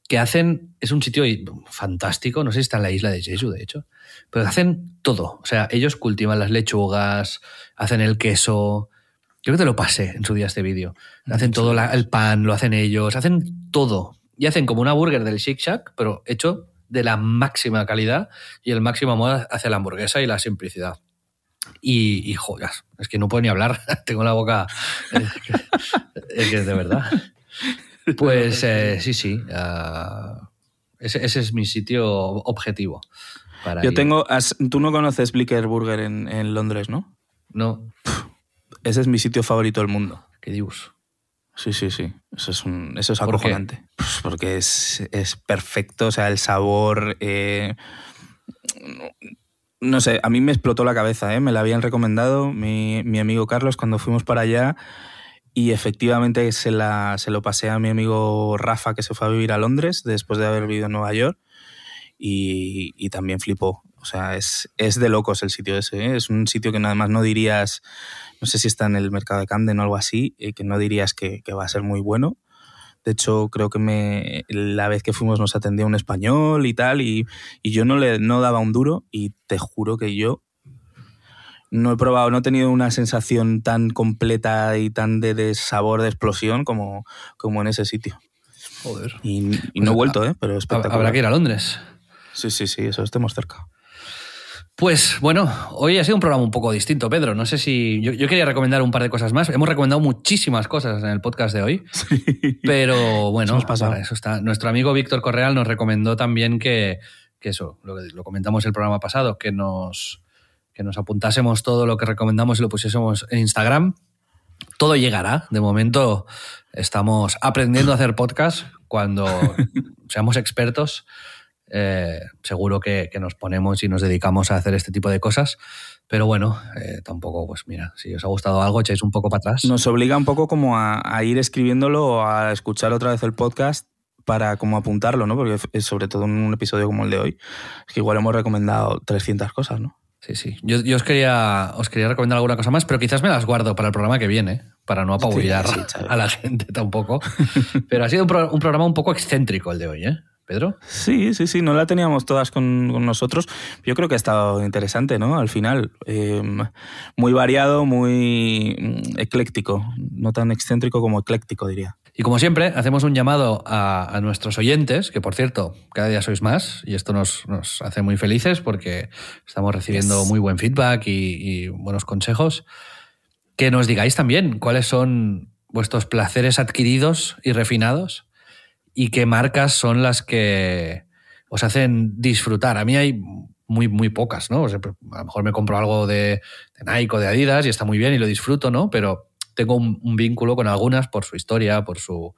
que hacen, es un sitio fantástico, no sé si está en la isla de Jeju, de hecho, pero hacen todo. O sea, ellos cultivan las lechugas, hacen el queso. Creo que te lo pasé en su día este vídeo. Hacen todo el pan, lo hacen ellos, hacen todo. Y hacen como una burger del Shake Shack, pero hecho de la máxima calidad y el máximo amor hacia la hamburguesa y la simplicidad. Y, y joyas, es que no puedo ni hablar, tengo la boca. Es que, es de verdad. Pues eh, sí, sí. Ah, ese, es mi sitio objetivo. Yo tengo. Tú no conoces Blicker Burger en, Londres, ¿no? No. Ese es mi sitio favorito del mundo. ¿Qué dios? Sí, sí, sí. Eso es, un, eso es acojonante. Pues porque es, perfecto. O sea, el sabor. Eh, no sé, a mí me explotó la cabeza, ¿eh? me la habían recomendado mi, mi, amigo Carlos cuando fuimos para allá y efectivamente se, la, se lo pasé a mi amigo Rafa que se fue a vivir a Londres después de haber vivido en Nueva York y, también flipó. O sea, es, es de locos el sitio ese. ¿eh? Es un sitio que además no dirías, no sé si está en el mercado de Camden o algo así, eh, que no dirías que, que va a ser muy bueno. De hecho, creo que me, la vez que fuimos nos atendía un español y tal, y, y, yo no le no daba un duro, y te juro que yo no he probado, no he tenido una sensación tan completa y tan de, sabor de explosión como, como en ese sitio. Joder. Y, no he pues vuelto, ¿eh? Pero espectacular. Habrá que ir a Londres. Sí, sí, sí, eso estemos cerca. Pues bueno, hoy ha sido un programa un poco distinto, Pedro. No sé si. Yo, quería recomendar un par de cosas más. Hemos recomendado muchísimas cosas en el podcast de hoy. Pero bueno, eso, eso está. Nuestro amigo Víctor Correal nos recomendó también que, que eso, lo, lo comentamos el programa pasado, que nos, que nos apuntásemos todo lo que recomendamos y lo pusiésemos en Instagram. Todo llegará. De momento estamos aprendiendo a hacer podcast. Cuando seamos expertos, eh, seguro que, nos ponemos y nos dedicamos a hacer este tipo de cosas. Pero bueno, eh, tampoco, pues mira, si os ha gustado algo, echáis un poco para atrás. Nos obliga un poco como a, ir escribiéndolo o a escuchar otra vez el podcast para como apuntarlo, ¿no? Porque es sobre todo en un episodio como el de hoy, es que igual hemos recomendado 300 cosas, ¿no? Sí, sí. Yo, os, quería, os quería recomendar alguna cosa más, pero quizás me las guardo para el programa que viene, para no apabullar a la gente tampoco. pero ha sido un, programa un poco excéntrico el de hoy, ¿eh? Pedro. Sí, sí, sí, no la teníamos todas con, nosotros. Yo creo que ha estado interesante, ¿no? Al final, em, muy variado, muy mm, ecléctico, no tan excéntrico como ecléctico, diría. Y como siempre, hacemos un llamado a, nuestros oyentes, que por cierto, cada día sois más, y esto nos, hace muy felices porque estamos recibiendo muy buen feedback y, buenos consejos. Que nos digáis también cuáles son vuestros placeres adquiridos y refinados y qué marcas son las que os hacen disfrutar. A mí hay muy, muy pocas, ¿no? a lo mejor me compro algo de, de Nike o de Adidas y está muy bien y lo disfruto, ¿no? Pero tengo un, vínculo con algunas por su historia, por su,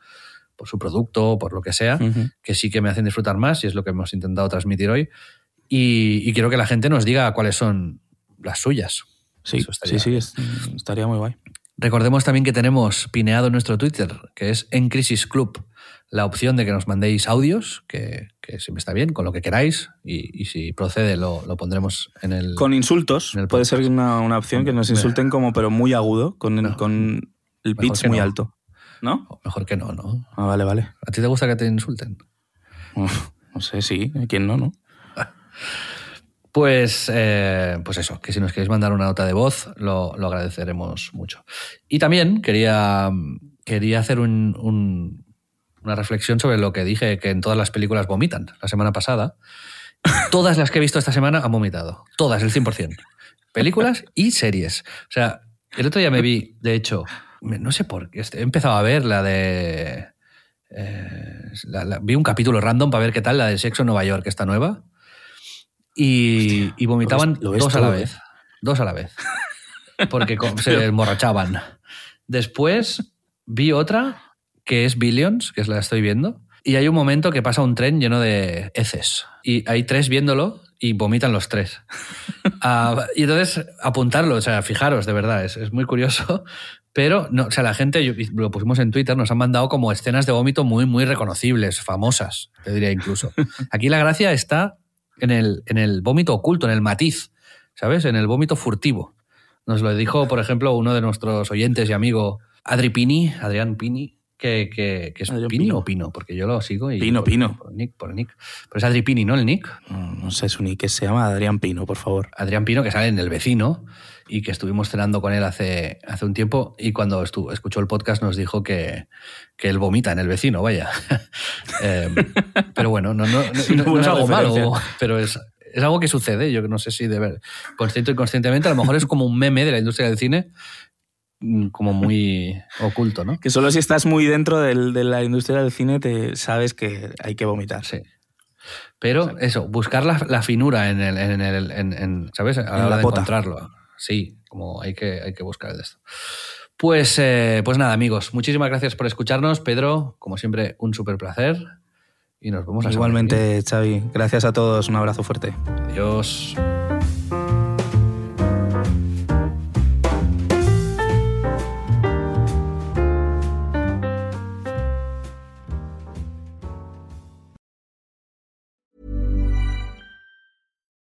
por su producto, por lo que sea, que sí que me hacen disfrutar más y es lo que hemos intentado transmitir hoy. Y, quiero que la gente nos diga cuáles son las suyas. Sí, sí, sí, estaría muy guay. Recordemos también que tenemos pineado nuestro Twitter, que es En Crisis Club, la opción de que nos mandéis audios, que, siempre está bien, con lo que queráis, y, si procede lo, pondremos en el... Con insultos, puede ser una, opción que nos insulten como, pero muy agudo, con, el pitch muy alto. ¿No? Mejor que no, ¿no? Ah, vale, vale. ¿A ti te gusta que te insulten? No sé, sí. ¿A quién no, no? Pues, eh, pues eso, que si nos queréis mandar una nota de voz, lo, agradeceremos mucho. Y también quería, quería hacer un, una reflexión sobre lo que dije que en todas las películas vomitan la semana pasada. Todas las que he visto esta semana han vomitado. Todas, el 100%. Películas y series. O sea, el otro día me vi, de hecho, no sé por qué, he empezado a ver la de... Eh, vi un capítulo random para ver qué tal, la de Sexo en Nueva York, esta nueva. Y, y vomitaban dos a la vez. Dos a la vez. Porque se emborrachaban. Después vi otra que es Billions, que es la que estoy viendo, y hay un momento que pasa un tren lleno de heces. Y hay tres viéndolo y vomitan los tres. Ah, y entonces, apuntarlo, o sea, fijaros, de verdad, es, es, muy curioso. Pero, no, o sea, la gente, lo pusimos en Twitter, nos han mandado como escenas de vómito muy, muy reconocibles, famosas, te diría incluso. Aquí la gracia está en el, en el vómito oculto, en el matiz, ¿sabes? En el vómito furtivo. Nos lo dijo, por ejemplo, uno de nuestros oyentes y amigo, Adri Pini, Adrián Pini, que, que, es Pini o Pino, porque yo lo sigo. Y Pino, Pino. Por, Nick, por Nick. Pero es Adri Pini, ¿no? El Nick. No, sé su Nick, que se llama Adrián Pino, por favor. Adrián Pino, que sale en El Vecino y que estuvimos cenando con él hace, hace un tiempo y cuando estuvo, escuchó el podcast nos dijo que, que él vomita en El Vecino, vaya. Em, pero bueno, no, no, no, es algo malo, pero es, es algo que sucede. Yo no sé si de ver, consciente o inconscientemente, a lo mejor es como un meme de la industria del cine como muy oculto, ¿no? Que solo si estás muy dentro del, de la industria del cine te sabes que hay que vomitar. Sí. Pero eso, buscar la, finura en el, en el en, ¿sabes? A la hora de encontrarlo. Sí, como hay que, hay que buscar esto. Pues, eh, pues nada, amigos, muchísimas gracias por escucharnos. Pedro, como siempre, un súper placer. Y nos vemos la Igualmente, Xavi. Gracias a todos. Un abrazo fuerte. Adiós.